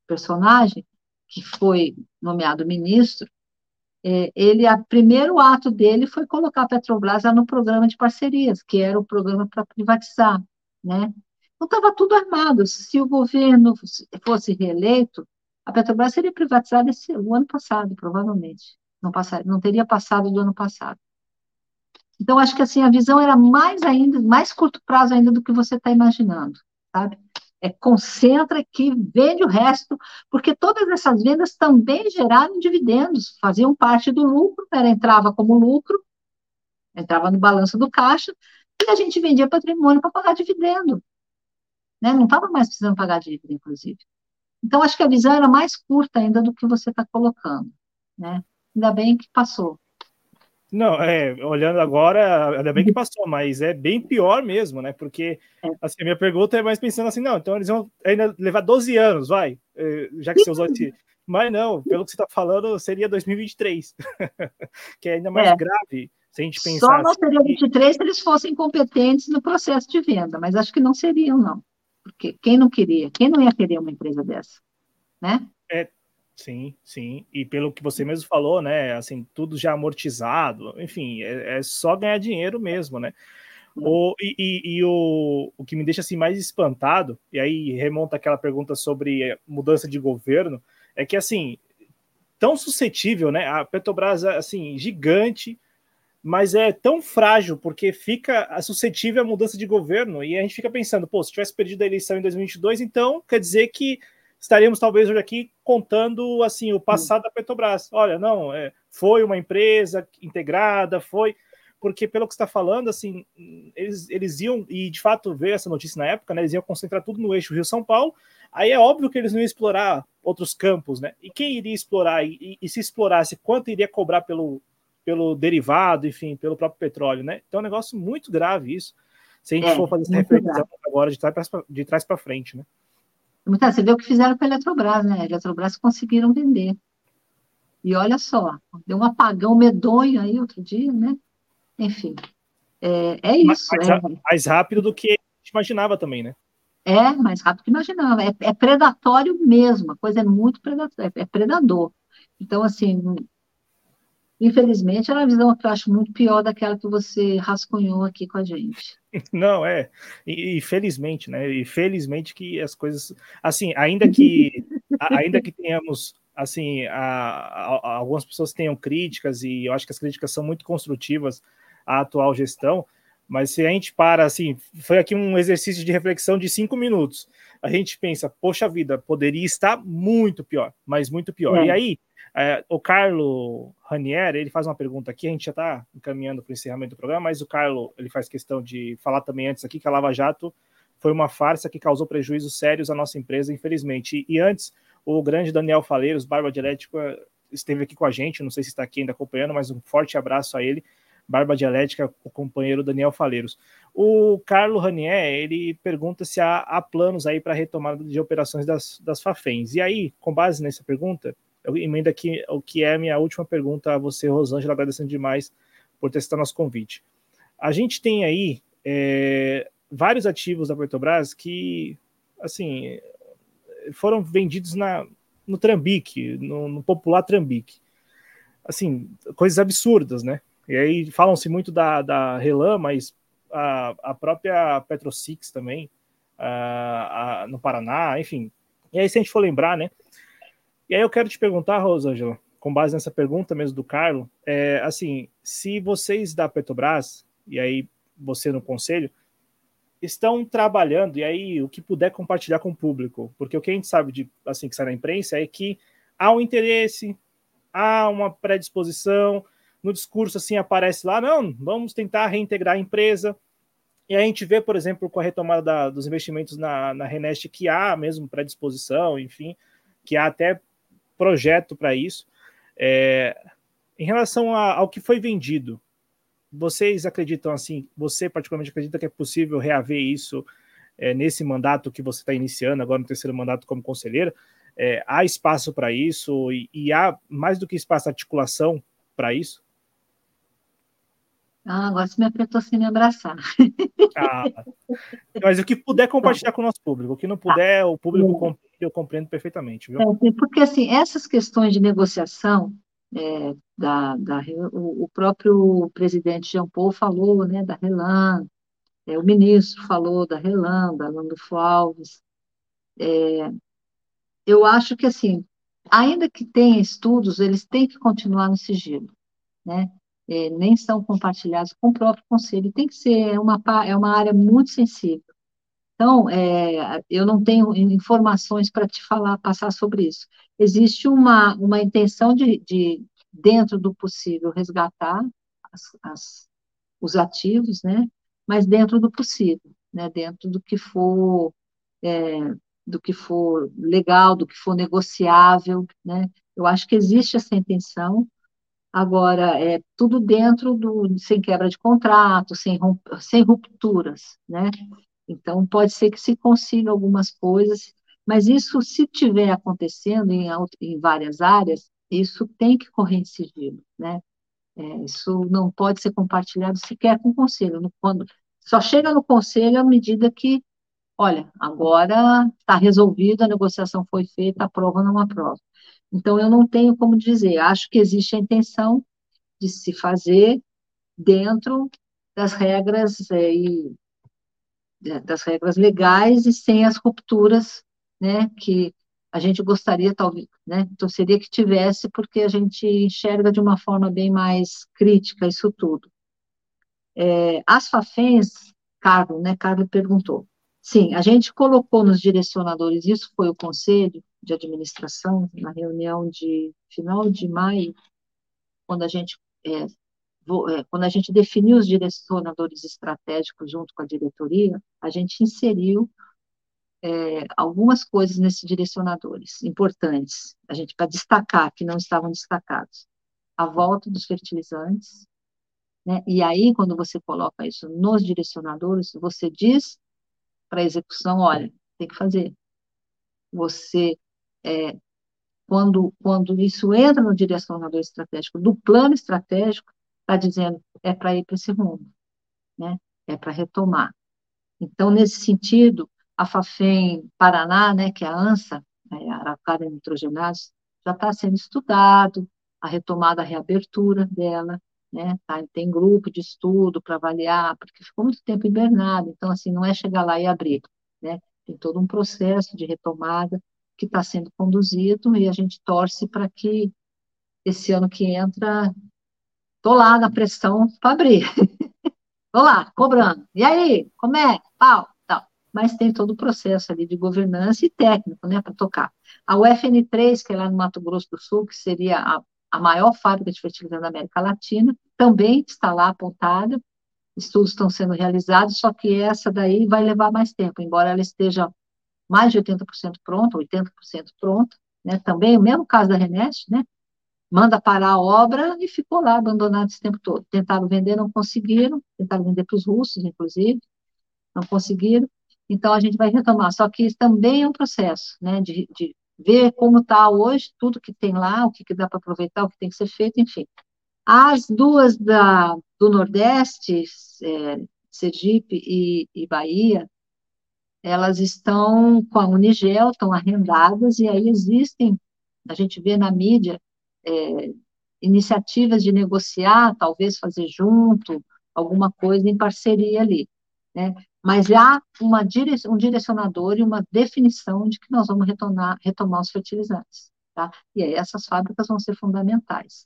personagem, que foi nomeado ministro, é, ele, o primeiro ato dele foi colocar a Petrobras no programa de parcerias, que era o programa para privatizar, né? Então, estava tudo armado. Se o governo fosse reeleito, a Petrobras seria privatizada esse, o ano passado, provavelmente. Não, passar, não teria passado do ano passado. Então, acho que assim, a visão era mais ainda, mais curto prazo ainda do que você está imaginando, sabe? é, concentra aqui, vende o resto, porque todas essas vendas também geraram dividendos, faziam parte do lucro, era, entrava como lucro, entrava no balanço do caixa, e a gente vendia patrimônio para pagar dividendo. Né? Não estava mais precisando pagar dívida, inclusive. Então, acho que a visão era mais curta ainda do que você está colocando. Né? Ainda bem que passou. Não, é, olhando agora, ainda bem que passou, mas é bem pior mesmo, né? Porque é. assim, a minha pergunta é mais pensando assim, não, então eles vão ainda levar 12 anos, vai, é, já que você usou esse. Mas não, pelo que você está falando, seria 2023, que é ainda mais é. grave se a gente pensar. Só não seria 23 se eles fossem competentes no processo de venda, mas acho que não seriam, não. Porque quem não queria, quem não ia querer uma empresa dessa, né? É, Sim, sim. E pelo que você mesmo falou, né? Assim, tudo já amortizado, enfim, é, é só ganhar dinheiro mesmo, né? Hum. O, e, e, e o, o que me deixa assim mais espantado, e aí remonta aquela pergunta sobre mudança de governo, é que assim, tão suscetível, né? A Petrobras, assim, gigante, mas é tão frágil porque fica suscetível à mudança de governo e a gente fica pensando, pô, se tivesse perdido a eleição em 2022, então quer dizer que estaríamos talvez hoje aqui contando assim o passado da Petrobras. Olha, não, é, foi uma empresa integrada, foi porque pelo que está falando, assim, eles, eles iam e de fato ver essa notícia na época, né? Eles iam concentrar tudo no eixo Rio São Paulo. Aí é óbvio que eles não iam explorar outros campos, né? E quem iria explorar e, e se explorasse, quanto iria cobrar pelo pelo derivado, enfim, pelo próprio petróleo, né? Então é um negócio muito grave isso. Se a gente é, for fazer essa reflexão grave. agora de trás para frente, né? Você vê o que fizeram com a Eletrobras, né? A Eletrobras conseguiram vender. E olha só, deu um apagão medonho aí outro dia, né? Enfim, é, é isso. Mais, é. mais rápido do que a gente imaginava também, né? É, mais rápido do que imaginava. É, é predatório mesmo, a coisa é muito predatória, é, é predador. Então, assim, infelizmente, é uma visão que eu acho muito pior daquela que você rascunhou aqui com a gente. Não, é. E, e felizmente, né? E felizmente que as coisas. Assim, ainda que, ainda que tenhamos. Assim, a, a, a, algumas pessoas tenham críticas, e eu acho que as críticas são muito construtivas à atual gestão, mas se a gente para, assim, foi aqui um exercício de reflexão de cinco minutos. A gente pensa, poxa vida, poderia estar muito pior, mas muito pior. É. E aí, é, o Carlo Ranier, ele faz uma pergunta aqui, a gente já está encaminhando para o encerramento do programa, mas o Carlo, ele faz questão de falar também antes aqui que a Lava Jato foi uma farsa que causou prejuízos sérios à nossa empresa, infelizmente. E, e antes, o grande Daniel Faleiros, Barba Dialética, esteve aqui com a gente, não sei se está aqui ainda acompanhando, mas um forte abraço a ele, Barba Dialética, o companheiro Daniel Faleiros. O Carlo Ranier, ele pergunta se há, há planos aí para retomada de operações das, das FAFENs. E aí, com base nessa pergunta, eu emendo aqui o que é a minha última pergunta a você, Rosângela, agradecendo demais por testar nosso convite. A gente tem aí é, vários ativos da Petrobras que, assim, foram vendidos na, no Trambique, no, no popular Trambique. Assim, coisas absurdas, né? E aí falam-se muito da, da Relan, mas a, a própria Petrosix também, a, a, no Paraná, enfim. E aí, se a gente for lembrar, né? E aí eu quero te perguntar, Rosângela, com base nessa pergunta mesmo do Carlos, é, assim, se vocês da Petrobras, e aí você no conselho, estão trabalhando, e aí o que puder compartilhar com o público, porque o que a gente sabe de assim que sai na imprensa é que há um interesse, há uma predisposição, no discurso assim aparece lá, não, vamos tentar reintegrar a empresa, e a gente vê, por exemplo, com a retomada da, dos investimentos na, na Renest, que há mesmo predisposição, enfim, que há até projeto para isso. É, em relação a, ao que foi vendido, vocês acreditam assim? Você particularmente acredita que é possível reaver isso é, nesse mandato que você está iniciando agora no terceiro mandato como conselheira? É, há espaço para isso e, e, há mais do que espaço articulação para isso? Ah, agora você me apertou sem me abraçar. Ah, mas o que puder compartilhar com o nosso público, o que não puder, o público compreende, eu compreendo perfeitamente. Viu? É, porque, assim, essas questões de negociação, é, da, da, o, o, próprio presidente Jean Paul falou né, da Relan, é, o ministro falou da Relan, da Landulfo Alves. É, eu acho que, assim, ainda que tenha estudos, eles têm que continuar no sigilo, né? É, nem são compartilhados com o próprio conselho. Tem que ser uma, é uma área muito sensível. Então, é, eu não tenho informações para te falar, passar sobre isso. Existe uma, uma intenção de, de dentro do possível, resgatar as, as, os ativos, né? mas dentro do possível, né? dentro do que for é, do que for legal, do que for negociável, né? Eu acho que existe essa intenção, Agora, é tudo dentro do, sem quebra de contrato, sem, sem rupturas, né? Então, pode ser que se consiga algumas coisas, mas isso, se tiver acontecendo em, em várias áreas, isso tem que correr em sigilo, né? É, isso não pode ser compartilhado sequer com o conselho. Quando, só chega no conselho à medida que, olha, agora está resolvido, a negociação foi feita, a prova não aprova. Então, eu não tenho como dizer, acho que existe a intenção de se fazer dentro das regras é, e, das regras legais e sem as rupturas né, que a gente gostaria, talvez, né, torceria que tivesse, porque a gente enxerga de uma forma bem mais crítica isso tudo. É, as FAFENs, Carlos, né, Carlos perguntou, sim, a gente colocou nos direcionadores, isso foi o conselho de administração, na reunião de final de maio, quando a gente, é, é, quando a gente definiu os direcionadores estratégicos junto com a diretoria, a gente inseriu é, algumas coisas nesses direcionadores importantes, a gente para destacar que não estavam destacados. A volta dos fertilizantes, né? E aí quando você coloca isso nos direcionadores, você diz para a execução, olha, tem que fazer. Você é, quando quando isso entra no direcionador estratégico do plano estratégico, está dizendo é para ir para esse rumo, né? É para retomar. Então, nesse sentido, a FAFEM Paraná, né, que é a ANSA, é, Araucária Nitrogenados, já está sendo estudado, a retomada, a reabertura dela, né, tá, tem grupo de estudo para avaliar, porque ficou muito tempo hibernado, então, assim, não é chegar lá e abrir, né, tem todo um processo de retomada que está sendo conduzido e a gente torce para que esse ano que entra, estou lá na pressão para abrir, estou lá, cobrando, e aí, como é? Pau, mas tem todo o processo ali de governança e técnico, né, para tocar. A UFN3, que é lá no Mato Grosso do Sul, que seria a, a maior fábrica de fertilizante da América Latina, também está lá apontada, estudos estão sendo realizados, só que essa daí vai levar mais tempo, embora ela esteja mais de 80% pronta, 80% pronta, né, também o mesmo caso da Renest, né, manda parar a obra e ficou lá abandonado esse tempo todo. Tentaram vender, não conseguiram, tentaram vender para os russos, inclusive, não conseguiram, então, a gente vai retomar, só que isso também é um processo, né, de, de ver como está hoje, tudo que tem lá, o que, que dá para aproveitar, o que tem que ser feito, enfim. As duas da, do Nordeste, é, Sergipe e, e Bahia, elas estão com a Unigel, estão arrendadas, e aí existem, a gente vê na mídia, é, iniciativas de negociar, talvez fazer junto, alguma coisa em parceria ali. Né? Mas há uma dire... um direcionador e uma definição de que nós vamos retornar, retomar os fertilizantes. Tá? E aí essas fábricas vão ser fundamentais.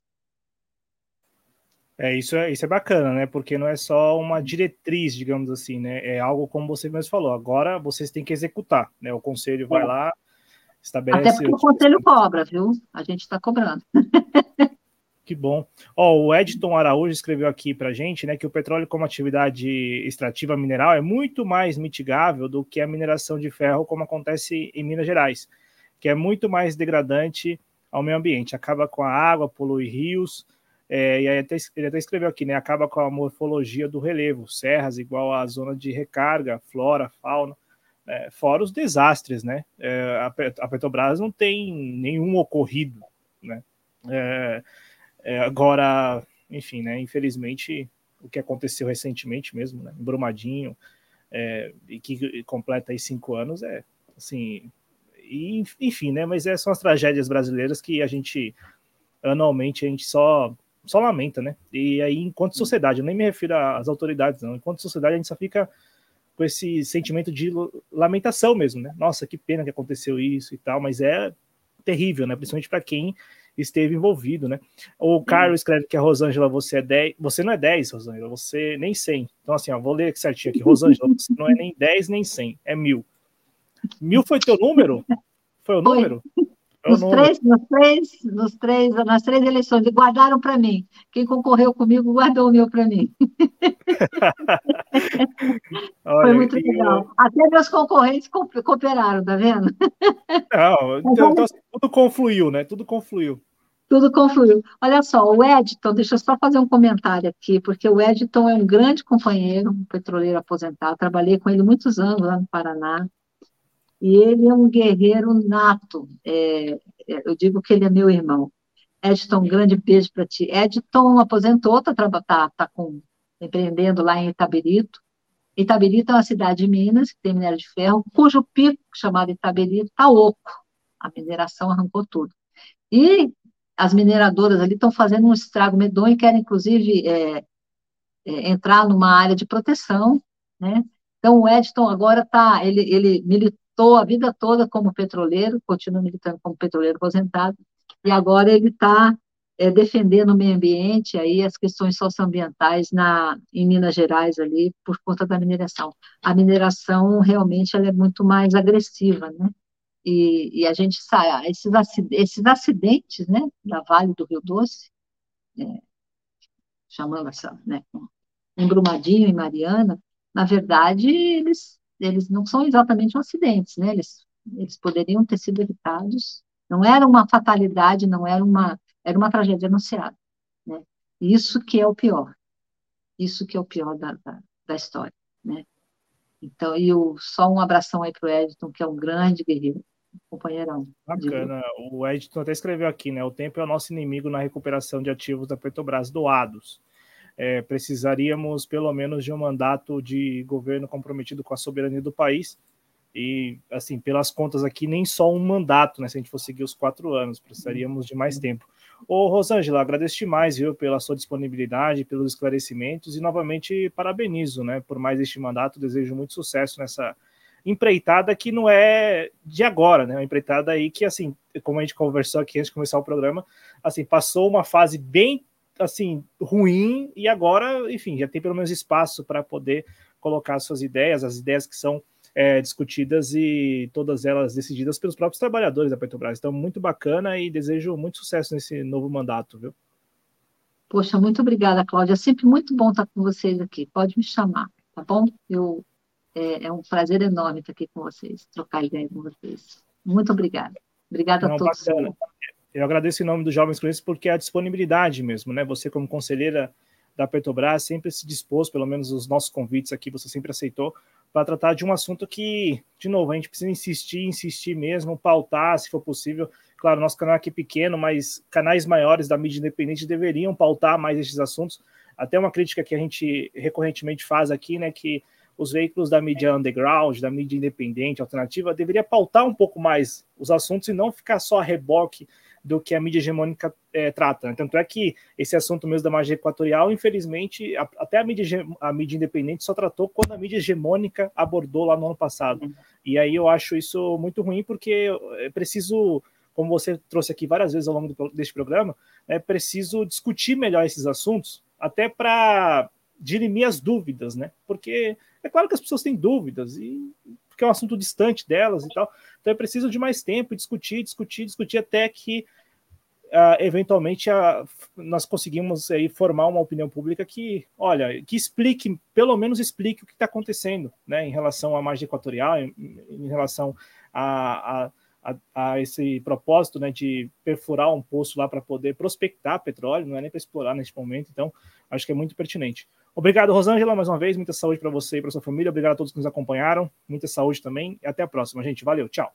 É, isso é, isso é bacana, né? Porque não é só uma diretriz, digamos assim, né? É algo como você mesmo falou. Agora vocês têm que executar, né? O conselho vai é. lá, estabelece. Até porque o conselho cobra, viu? A gente está cobrando. Que bom. Ó, o Edson Araújo escreveu aqui para gente, né, que o petróleo como atividade extrativa mineral é muito mais mitigável do que a mineração de ferro, como acontece em Minas Gerais, que é muito mais degradante ao meio ambiente, acaba com a água, polui rios, é, e aí até, ele até escreveu aqui, né, acaba com a morfologia do relevo, serras igual à zona de recarga, flora, fauna, é, fora os desastres, né, é, a, Petrobras não tem nenhum ocorrido, né, é, é, agora, enfim, né? Infelizmente, o que aconteceu recentemente mesmo, né, Brumadinho, é, e que completa aí cinco anos, é assim, e, enfim, né? Mas é, são as tragédias brasileiras que a gente anualmente a gente só só lamenta, né? E aí, enquanto sociedade, eu nem me refiro às autoridades, não. Enquanto sociedade, a gente só fica com esse sentimento de lamentação mesmo, né? Nossa, que pena que aconteceu isso e tal, mas é terrível, né? Principalmente para quem esteve envolvido, né? O Carlos escreve que a Rosângela, você é 10. Você não é 10, Rosângela, você nem 100. Então, assim, ó, vou ler certinho aqui. Rosângela, você não é nem 10 nem 100, é mil. Mil foi teu número? Foi o número? Nos três, nos, três, nos três, nas três eleições, e guardaram para mim. Quem concorreu comigo guardou o meu para mim. Olha, Foi muito legal. Eu... Até meus concorrentes cooperaram, tá vendo? Não, então, então, tudo confluiu, né? Tudo confluiu. Tudo confluiu. Olha só, o Edton, deixa eu só fazer um comentário aqui, porque o Edton é um grande companheiro, um petroleiro aposentado. Trabalhei com ele muitos anos lá no Paraná. E ele é um guerreiro nato. É, é, eu digo que ele é meu irmão. Edton, um grande beijo para ti. Edton aposentou, está tá, tá com, empreendendo lá em Itabirito. Itabirito é uma cidade de Minas, que tem minério de ferro, cujo pico, chamado Itabirito, está oco. A mineração arrancou tudo. E as mineradoras ali estão fazendo um estrago medonho, querem, inclusive, é, é, entrar numa área de proteção, né? Então, o Edton agora está, ele, ele militou a vida toda como petroleiro, continua militando como petroleiro aposentado, e agora ele está é, defendendo o meio ambiente, aí as questões socioambientais na, em Minas Gerais ali, por conta da mineração. A mineração realmente ela é muito mais agressiva, né? E, e a gente sabe, esses, esses acidentes, né, da Vale do Rio Doce, é, chamando essa, né, em Brumadinho e Mariana, na verdade, eles, eles não são exatamente um acidentes, né? Eles, eles poderiam ter sido evitados. Não era uma fatalidade, não era uma, era uma tragédia anunciada, né? Isso que é o pior. Isso que é o pior da, da, da história, né? Então, e só um abração aí para o Edson, que é um grande guerreiro, companheirão. Bacana. O Edson até escreveu aqui, né? O tempo é o nosso inimigo na recuperação de ativos da Petrobras doados é, precisaríamos pelo menos de um mandato de governo comprometido com a soberania do país. E, assim, pelas contas aqui, nem só um mandato, né? Se a gente for seguir os quatro anos, precisaríamos de mais tempo. Ô, Rosângela, agradeço demais, viu, pela sua disponibilidade, pelos esclarecimentos e novamente parabenizo, né, por mais este mandato. Desejo muito sucesso nessa empreitada que não é de agora, né? Uma empreitada aí que, assim, como a gente conversou aqui antes de começar o programa, assim, passou uma fase bem assim, ruim, e agora, enfim, já tem pelo menos espaço para poder colocar suas ideias, as ideias que são é, discutidas e todas elas decididas pelos próprios trabalhadores da Petrobras. Então, muito bacana e desejo muito sucesso nesse novo mandato, viu? Poxa, muito obrigada, Cláudia. É sempre muito bom estar com vocês aqui. Pode me chamar, tá bom? Eu, é, é um prazer enorme estar aqui com vocês, trocar ideia com vocês. Muito obrigada. Obrigada Não, a todos. Bacana. Eu agradeço em nome dos Jovens Cronistas porque é a disponibilidade mesmo, né? Você, como conselheira da Petrobras, sempre se dispôs, pelo menos os nossos convites aqui, você sempre aceitou, para tratar de um assunto que, de novo, a gente precisa insistir, insistir mesmo, pautar, se for possível. Claro, nosso canal aqui é pequeno, mas canais maiores da mídia independente deveriam pautar mais esses assuntos. Até uma crítica que a gente recorrentemente faz aqui, né? Que os veículos da mídia underground, da mídia independente, alternativa, deveria pautar um pouco mais os assuntos e não ficar só a reboque do que a mídia hegemônica é, trata. Né? Tanto é que esse assunto mesmo da margem equatorial, infelizmente, a, até a mídia, a mídia independente só tratou quando a mídia hegemônica abordou lá no ano passado. Uhum. E aí eu acho isso muito ruim, porque é preciso, como você trouxe aqui várias vezes ao longo do, deste programa, é preciso discutir melhor esses assuntos, até para dirimir as dúvidas, né? Porque é claro que as pessoas têm dúvidas, e porque é um assunto distante delas e tal. Então é preciso de mais tempo, discutir, discutir, discutir até que uh, eventualmente uh, nós conseguimos aí formar uma opinião pública que, olha, que explique, pelo menos explique o que está acontecendo, né, em relação à margem equatorial, em, em relação a, a a, a, esse propósito né, de perfurar um poço lá para poder prospectar petróleo, não é nem para explorar neste momento, então acho que é muito pertinente. Obrigado, Rosângela, mais uma vez, muita saúde para você e para sua família, obrigado a todos que nos acompanharam, muita saúde também, e até a próxima, gente, valeu, tchau.